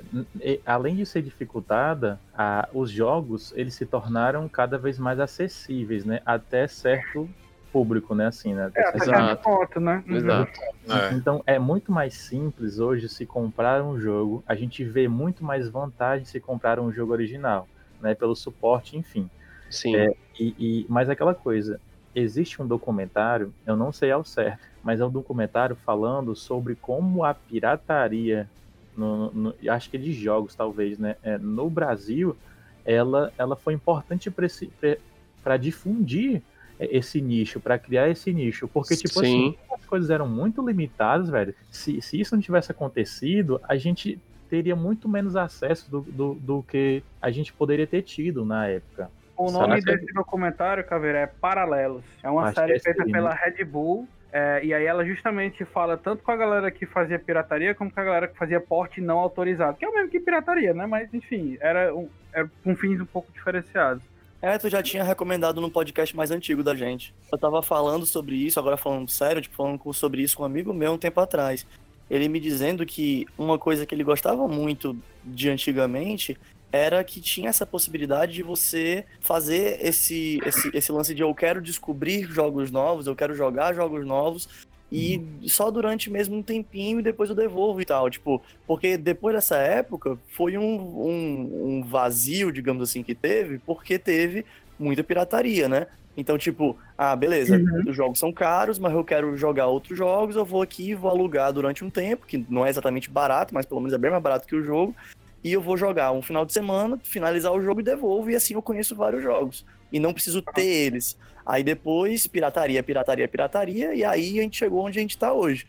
além de ser dificultada, a- os jogos eles se tornaram cada vez mais acessíveis, né? Até certo público, né? Assim, né? É, até Exato. certo ponto, né? Uhum. Exato. É. Então é muito mais simples hoje se comprar um jogo. A gente vê muito mais vantagem se comprar um jogo original, né? Pelo suporte, enfim. Sim. É, e, e- mas aquela coisa, existe um documentário, eu não sei ao certo, mas é um documentário falando sobre como a pirataria, no, no- acho que de jogos talvez, né? É, no Brasil, ela, ela foi importante para difundir é, esse nicho, para criar esse nicho, porque tipo Sim. assim, as coisas eram muito limitadas, velho. Se, se isso não tivesse acontecido, a gente teria muito menos acesso do, do, do que a gente poderia ter tido na época. O nome desse documentário, Caveira, é Paralelos. É uma Acho que série é feita esse, pela né? Red Bull. É, e aí ela justamente fala tanto com a galera que fazia pirataria, como com a galera que fazia porte não autorizado. Que é o mesmo que pirataria, né? Mas enfim, era, um, era com fins um pouco diferenciados. É, tu já tinha recomendado no podcast mais antigo da gente. Eu tava falando sobre isso, agora falando sério, tipo, falando sobre isso com um amigo meu um tempo atrás. Ele me dizendo que uma coisa que ele gostava muito de antigamente era que tinha essa possibilidade de você fazer esse, esse, esse lance de eu quero descobrir jogos novos, eu quero jogar jogos novos, e só durante mesmo um tempinho e depois eu devolvo e tal. Tipo, porque depois dessa época foi um, um, um vazio, digamos assim, que teve, porque teve muita pirataria, né? Então, tipo, ah, beleza, os jogos são caros, mas eu quero jogar outros jogos, eu vou aqui e vou alugar durante um tempo, que não é exatamente barato, mas pelo menos é bem mais barato que o jogo, e eu vou jogar um final de semana, finalizar o jogo e devolvo, e assim eu conheço vários jogos. E não preciso ter eles. Aí depois, pirataria, pirataria, pirataria, e aí a gente chegou onde a gente tá hoje.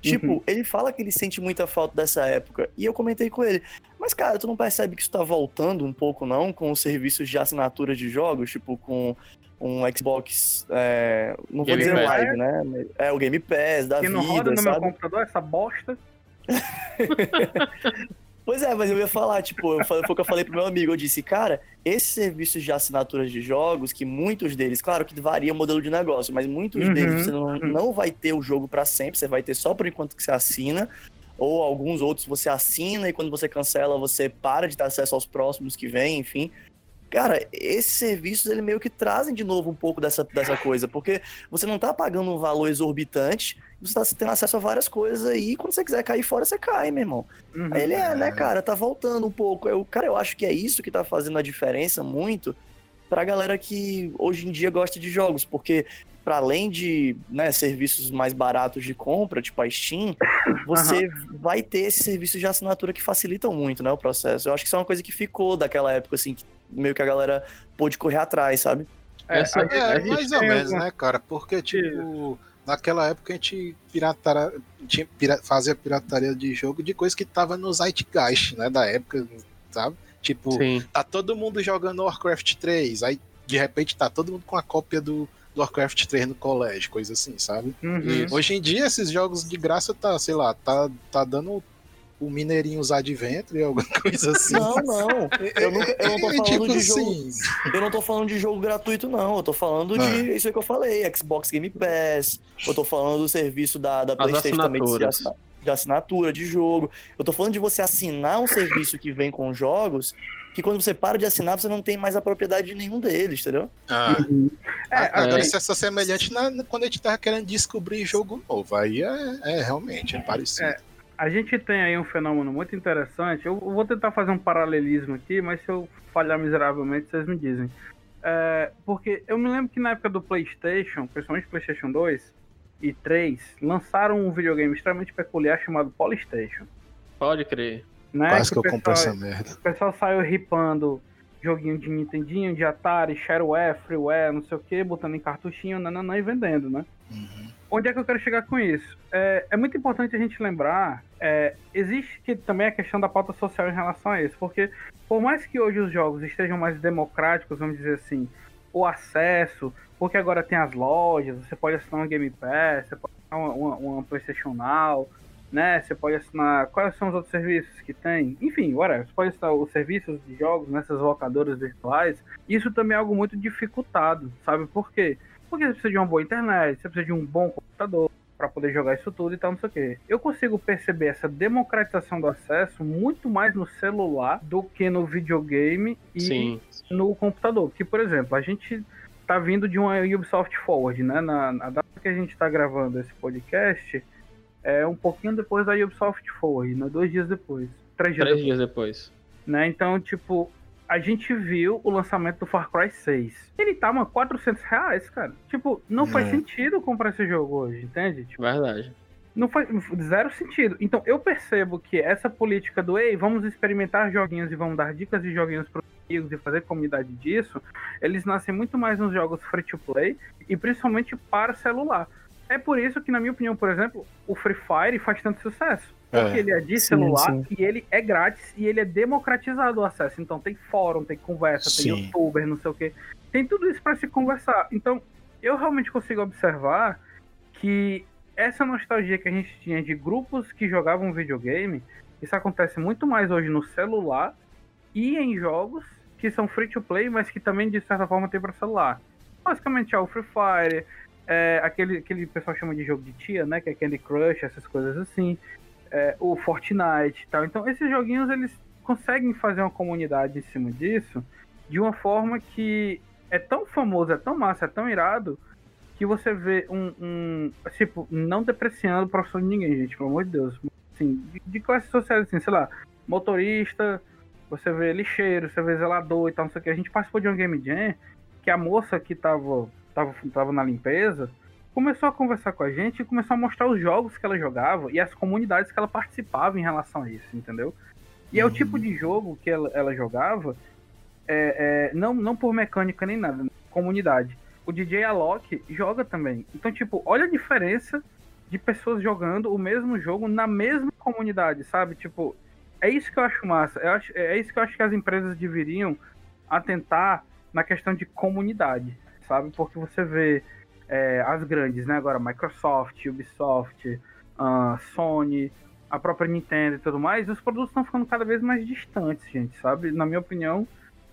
Tipo, Uhum. ele fala que ele sente muita falta dessa época. E eu comentei com ele. Mas, cara, tu não percebe que isso tá voltando um pouco, não? Com os serviços de assinatura de jogos, tipo, com um Xbox. é, não vou Game dizer Pass. live, né? É o Game Pass da que vida, não roda no meu sabe? computador essa bosta. Pois é, mas eu ia falar, tipo, eu foi o que eu falei pro meu amigo. Eu disse, cara, esses serviços de assinaturas de jogos, que muitos deles, claro que varia o modelo de negócio, mas muitos Uhum, deles você não, uhum. não vai ter o jogo pra sempre, você vai ter só por enquanto que você assina. Ou alguns outros você assina e quando você cancela, você para de ter acesso aos próximos que vêm, enfim. Cara, esses serviços, ele meio que trazem de novo um pouco dessa, dessa coisa, porque você não tá pagando um valor exorbitante, você tá tendo acesso a várias coisas aí, e quando você quiser cair fora, você cai, meu irmão. Uhum. Aí ele é, né, cara, tá voltando um pouco. Eu, cara, eu acho que é isso que tá fazendo a diferença muito pra galera que hoje em dia gosta de jogos, porque para além de né, serviços mais baratos de compra, tipo a Steam, você vai ter esses serviços de assinatura que facilitam muito, né, o processo. Eu acho que isso é uma coisa que ficou daquela época, assim, que meio que a galera pôde correr atrás, sabe? Essa, é, mais ou menos, né, cara? Porque, tipo, naquela época a gente piratara, tinha, pira, fazia pirataria de jogo de coisa que tava no Zeitgeist, né, da época, sabe? Tipo, Sim. tá todo mundo jogando Warcraft 3, aí de repente tá todo mundo com a cópia do, do Warcraft 3 no colégio, coisa assim, sabe? Uhum. Hoje em dia esses jogos de graça tá, sei lá, tá, tá dando o Mineirinhos Adventure, alguma coisa assim. Não, não. Eu, nunca, eu não tô É, falando tipo de jogo. assim. Eu não tô falando de jogo gratuito, não. Eu tô falando de Ah. isso aí que eu falei, Xbox Game Pass. Eu tô falando do serviço da, da As Playstation também de de assinatura, de jogo. Eu tô falando de você assinar um serviço que vem com jogos, que quando você para de assinar, você não tem mais a propriedade de nenhum deles, entendeu? Ah. É, Agora, assim- isso é só semelhante na- quando a gente tava querendo descobrir jogo novo. Aí é, é realmente, é parecido. É, a gente tem aí um fenômeno muito interessante. Eu vou tentar fazer um paralelismo aqui, mas se eu falhar miseravelmente, vocês me dizem. É, porque eu me lembro que na época do PlayStation, principalmente PlayStation 2 e 3, lançaram um videogame extremamente peculiar chamado Polystation. Pode crer. Né? Quase que o eu compro pessoal- essa merda. O pessoal saiu ripando joguinho de Nintendinho, de Atari, Shareware, Freeware, não sei o que, botando em cartuchinho, nananã, e vendendo, né? Onde é que eu quero chegar com isso? É, é muito importante a gente lembrar, é, existe que também a questão da pauta social em relação a isso, porque por mais que hoje os jogos estejam mais democráticos, vamos dizer assim, o acesso, porque agora tem as lojas, você pode assinar uma Game Pass, você pode assinar uma, uma, uma PlayStation Now, né? Você pode assinar. Quais são os outros serviços que tem? Enfim, whatever. Você pode assinar os serviços de jogos nessas locadoras virtuais. Isso também é algo muito dificultado, sabe por quê? Porque você precisa de uma boa internet, você precisa de um bom computador para poder jogar isso tudo e tal, não sei o quê. Eu consigo perceber essa democratização do acesso muito mais no celular do que no videogame e Sim. no computador. Que, por exemplo, a gente tá vindo de uma Ubisoft Forward, né? Na, na data que a gente tá gravando esse podcast, é um pouquinho depois da Ubisoft Forward, né? Dois dias depois. Três dias Três depois. dias depois. Né? Então, tipo, a gente viu o lançamento do Far Cry 6. Ele tá, mano, 400 reais, cara. Tipo, não faz É. sentido comprar esse jogo hoje, entende? Tipo, Verdade. não faz zero sentido. Então eu percebo que essa política do ei, vamos experimentar joguinhos e vamos dar dicas de joguinhos para amigos e fazer comunidade disso, eles nascem muito mais nos jogos free to play e principalmente para celular. É por isso que, na minha opinião, por exemplo, o Free Fire faz tanto sucesso. Porque É. ele é de Sim, celular sim. e ele é grátis e ele é democratizado o acesso. Então tem fórum, tem conversa, tem Sim. youtuber, não sei o que. Tem tudo isso para se conversar. Então eu realmente consigo observar que essa nostalgia que a gente tinha de grupos que jogavam videogame, isso acontece muito mais hoje no celular e em jogos que são free to play, mas que também de certa forma tem para celular. Basicamente é o Free Fire, é, aquele, aquele pessoal chama de jogo de tia, né? Que é Candy Crush, essas coisas assim. é, o Fortnite e tal. Então esses joguinhos eles conseguem fazer uma comunidade em cima disso de uma forma que é tão famoso, é tão massa, é tão irado que você vê um, um tipo, não depreciando a profissão de ninguém, gente, pelo amor de Deus. Assim, de, de sociais, assim, sei lá, motorista, você vê lixeiro, você vê zelador e tal, não sei o que. A gente participou de um Game Jam que a moça que tava, tava, tava na limpeza começou a conversar com a gente e começou a mostrar os jogos que ela jogava e as comunidades que ela participava em relação a isso, entendeu? E é o tipo de jogo que ela, ela jogava, é, é, não, não por mecânica nem nada, comunidade. O DJ Alok joga também. Então, tipo, olha a diferença de pessoas jogando o mesmo jogo na mesma comunidade, sabe? Tipo, é isso que eu acho massa. Eu acho, é isso que eu acho que as empresas deveriam atentar na questão de comunidade, sabe? Porque você vê é, as grandes, né? Agora, Microsoft, Ubisoft, ah, Sony, a própria Nintendo e tudo mais, os produtos estão ficando cada vez mais distantes, gente, sabe? Na minha opinião,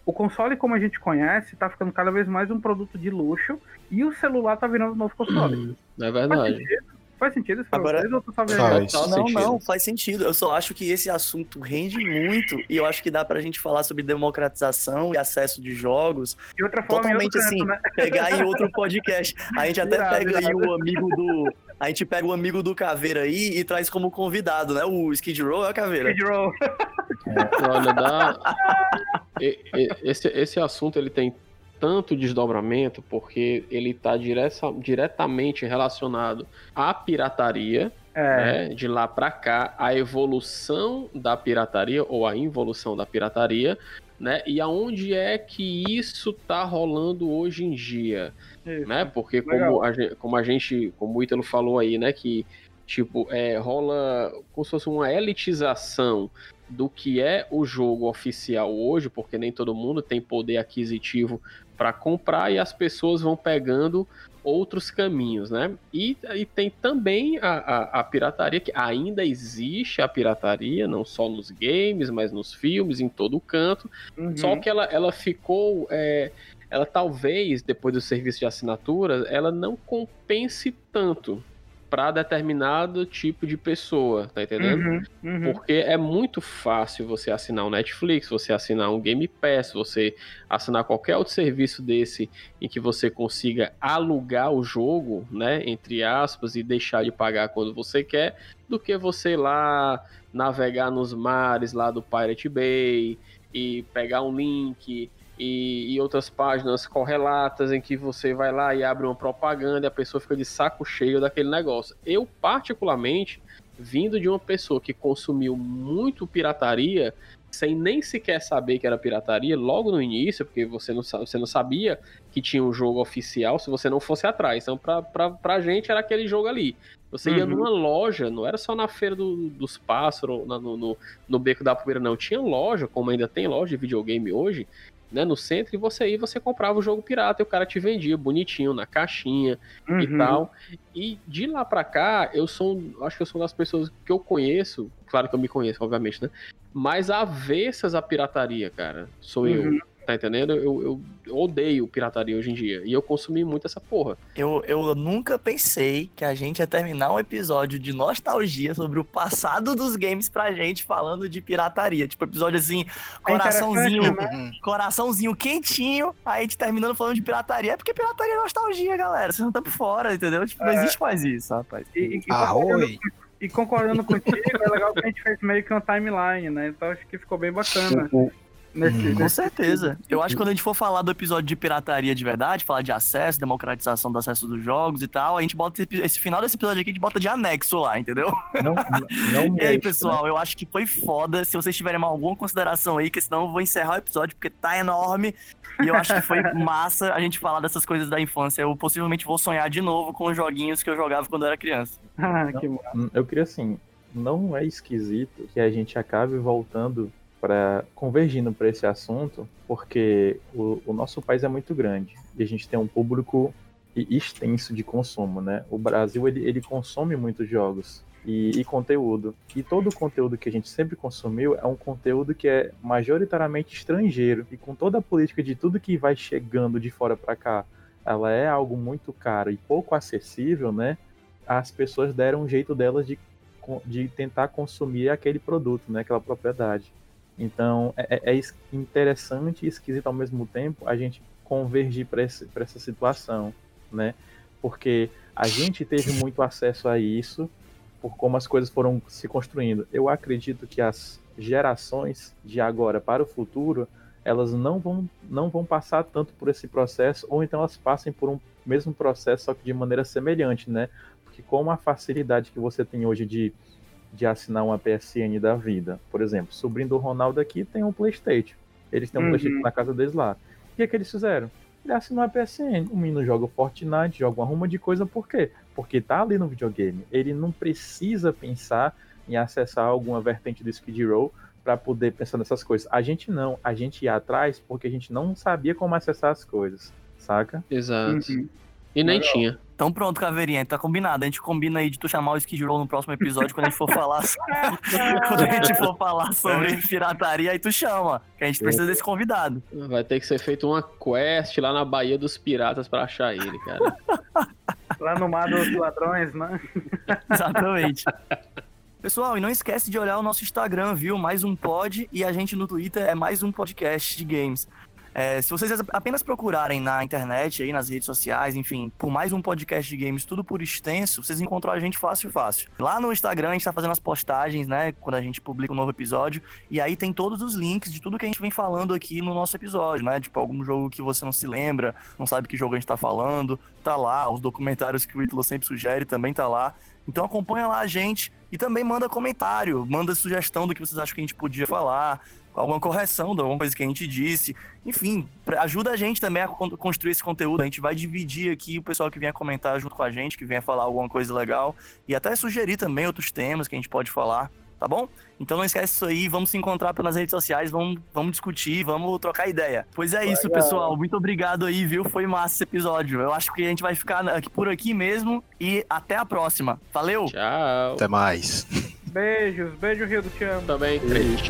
o console como a gente conhece tá ficando cada vez mais um produto de luxo e o celular tá virando um novo console. É verdade. Faz sentido, faz sentido isso Agora- vocês ou tu só viajando? Não, não, não, faz sentido. Eu só acho que esse assunto rende muito e eu acho que dá pra gente falar sobre democratização e acesso de jogos De outra forma, totalmente outro assim, canto, né? pegar em outro podcast. A gente até Irado, pega aí o amigo do. A gente pega o amigo do Caveira aí e traz como convidado, né? O Skid Row é o Caveira. Skid Row. Olha, dá... esse, esse assunto ele tem tanto desdobramento porque ele está diretamente relacionado à pirataria, É. né, de lá para cá, a evolução da pirataria ou a involução da pirataria, né, e aonde é que isso tá rolando hoje em dia, né? Porque como a, gente, como a gente, como o Ítalo falou aí, né, que tipo, é, rola como se fosse uma elitização do que é o jogo oficial hoje, porque nem todo mundo tem poder aquisitivo para comprar e as pessoas vão pegando outros caminhos, né? E, e tem também a, a, a pirataria, que ainda existe a pirataria, não só nos games, mas nos filmes, em todo o canto. Uhum. Só que ela, ela ficou. é, ela talvez, depois do serviço de assinatura, ela não compense tanto para determinado tipo de pessoa, tá entendendo? Uhum, uhum. Porque é muito fácil você assinar um Netflix, você assinar um Game Pass, você assinar qualquer outro serviço desse em que você consiga alugar o jogo, né, entre aspas, e deixar de pagar quando você quer, do que você ir lá navegar nos mares lá do Pirate Bay e pegar um link e, e outras páginas correlatas em que você vai lá e abre uma propaganda e a pessoa fica de saco cheio daquele negócio. Eu, particularmente, vindo de uma pessoa que consumiu muito pirataria, sem nem sequer saber que era pirataria, logo no início, porque você não, você não sabia que tinha um jogo oficial se você não fosse atrás. Então, pra, pra, pra gente, era aquele jogo ali. Você ia Uhum. numa loja, não era só na feira do- dos pássaros, no, no, no Beco da Poeira, não. Tinha loja, como ainda tem loja de videogame hoje, né, no centro, e você e você comprava o jogo pirata e o cara te vendia bonitinho, na caixinha e Uhum. tal. E de lá pra cá, eu sou, acho que eu sou uma das pessoas que eu conheço, claro que eu me conheço, obviamente, né? Mas avessas à pirataria, cara, sou Uhum. eu. Tá entendendo? Eu, eu odeio pirataria hoje em dia. E eu consumi muito essa porra. Eu, eu nunca pensei que a gente ia terminar um episódio de nostalgia sobre o passado dos games pra gente falando de pirataria. Tipo, episódio assim, coraçãozinho, interessante, né? coraçãozinho quentinho, aí a gente terminando falando de pirataria. É porque pirataria é nostalgia, galera. Vocês não estão por fora, entendeu? Tipo, não É. existe mais isso, rapaz. E, e- e concordando, e concordando contigo, é legal que a gente fez meio que uma timeline, né? Então acho que ficou bem bacana. Nesse, Com nesse certeza. sentido. Eu acho que quando a gente for falar do episódio de pirataria de verdade, falar de acesso, democratização do acesso dos jogos e tal, a gente bota esse, esse final desse episódio aqui, a gente bota de anexo lá, entendeu? Não, não E aí, pessoal, eu acho que foi foda. Se vocês tiverem alguma consideração aí, que senão eu vou encerrar o episódio, porque tá enorme. E eu acho que foi massa a gente falar dessas coisas da infância. Eu possivelmente vou sonhar de novo com os joguinhos que eu jogava quando eu era criança. Ah, que bom. Hum, Eu queria assim, não é esquisito que a gente acabe voltando para convergindo para esse assunto, porque o, o nosso país é muito grande e a gente tem um público extenso de consumo, né? O Brasil ele, ele consome muitos jogos e, e conteúdo e todo o conteúdo que a gente sempre consumiu é um conteúdo que é majoritariamente estrangeiro e com toda a política de tudo que vai chegando de fora para cá, ela é algo muito caro e pouco acessível, né? As pessoas deram um jeito delas de de tentar consumir aquele produto, né, aquela propriedade. Então é, é- é es- interessante e esquisito ao mesmo tempo a gente convergir para essa situação, né? Porque a gente teve muito acesso a isso por como as coisas foram se construindo. Eu acredito que as gerações de agora para o futuro elas não vão, não vão passar tanto por esse processo, ou então elas passem por um mesmo processo, só que de maneira semelhante, né? Porque com a facilidade que você tem hoje de, de assinar uma PSN da vida, por exemplo, o sobrinho do Ronaldo aqui tem um Playstation. Eles têm um Uhum. Playstation na casa deles lá. O que é que eles fizeram? Ele assinou a PSN. O menino joga o Fortnite, joga uma ruma de coisa, por quê? Porque tá ali no videogame. Ele não precisa pensar em acessar alguma vertente do Skid Row para poder pensar nessas coisas. A gente não, a gente ia atrás porque a gente não sabia como acessar as coisas, saca? Exato. Uhum. E nem Legal. tinha. Então pronto, Caveirinha, tá combinado. A gente combina aí de tu chamar o Skid Row no próximo episódio quando a gente for falar quando a gente for falar sobre pirataria, aí tu chama, que a gente precisa desse convidado. Vai ter que ser feito uma quest lá na Baía dos Piratas pra achar ele, cara. Lá no mar dos ladrões, né? Exatamente. Pessoal, e não esquece de olhar o nosso Instagram, viu? Mais um pod e a gente no Twitter é mais um podcast de games. É, se vocês apenas procurarem na internet, aí nas redes sociais, enfim, por mais um podcast de games, tudo por extenso, vocês encontram a gente fácil, fácil. Lá no Instagram a gente tá fazendo as postagens, né? Quando a gente publica um novo episódio. E aí tem todos os links de tudo que a gente vem falando aqui no nosso episódio, né? Tipo, algum jogo que você não se lembra, não sabe que jogo a gente tá falando, tá lá. Os documentários que o Ítalo sempre sugere também tá lá. Então acompanha lá a gente e também manda comentário, manda sugestão do que vocês acham que a gente podia falar, alguma correção de alguma coisa que a gente disse. Enfim, ajuda a gente também a con- construir esse conteúdo. A gente vai dividir aqui o pessoal que venha comentar junto com a gente, que venha falar alguma coisa legal e até sugerir também outros temas que a gente pode falar, tá bom? Então não esquece isso aí, vamos se encontrar pelas redes sociais, vamos, vamos discutir, vamos trocar ideia. Pois é isso, Legal. pessoal. Muito obrigado aí, viu? Foi massa esse episódio. Eu acho que a gente vai ficar aqui- por aqui mesmo e até a próxima. Valeu! Tchau! Até mais. Beijos, beijo, Rio do Te amo. Também, triste.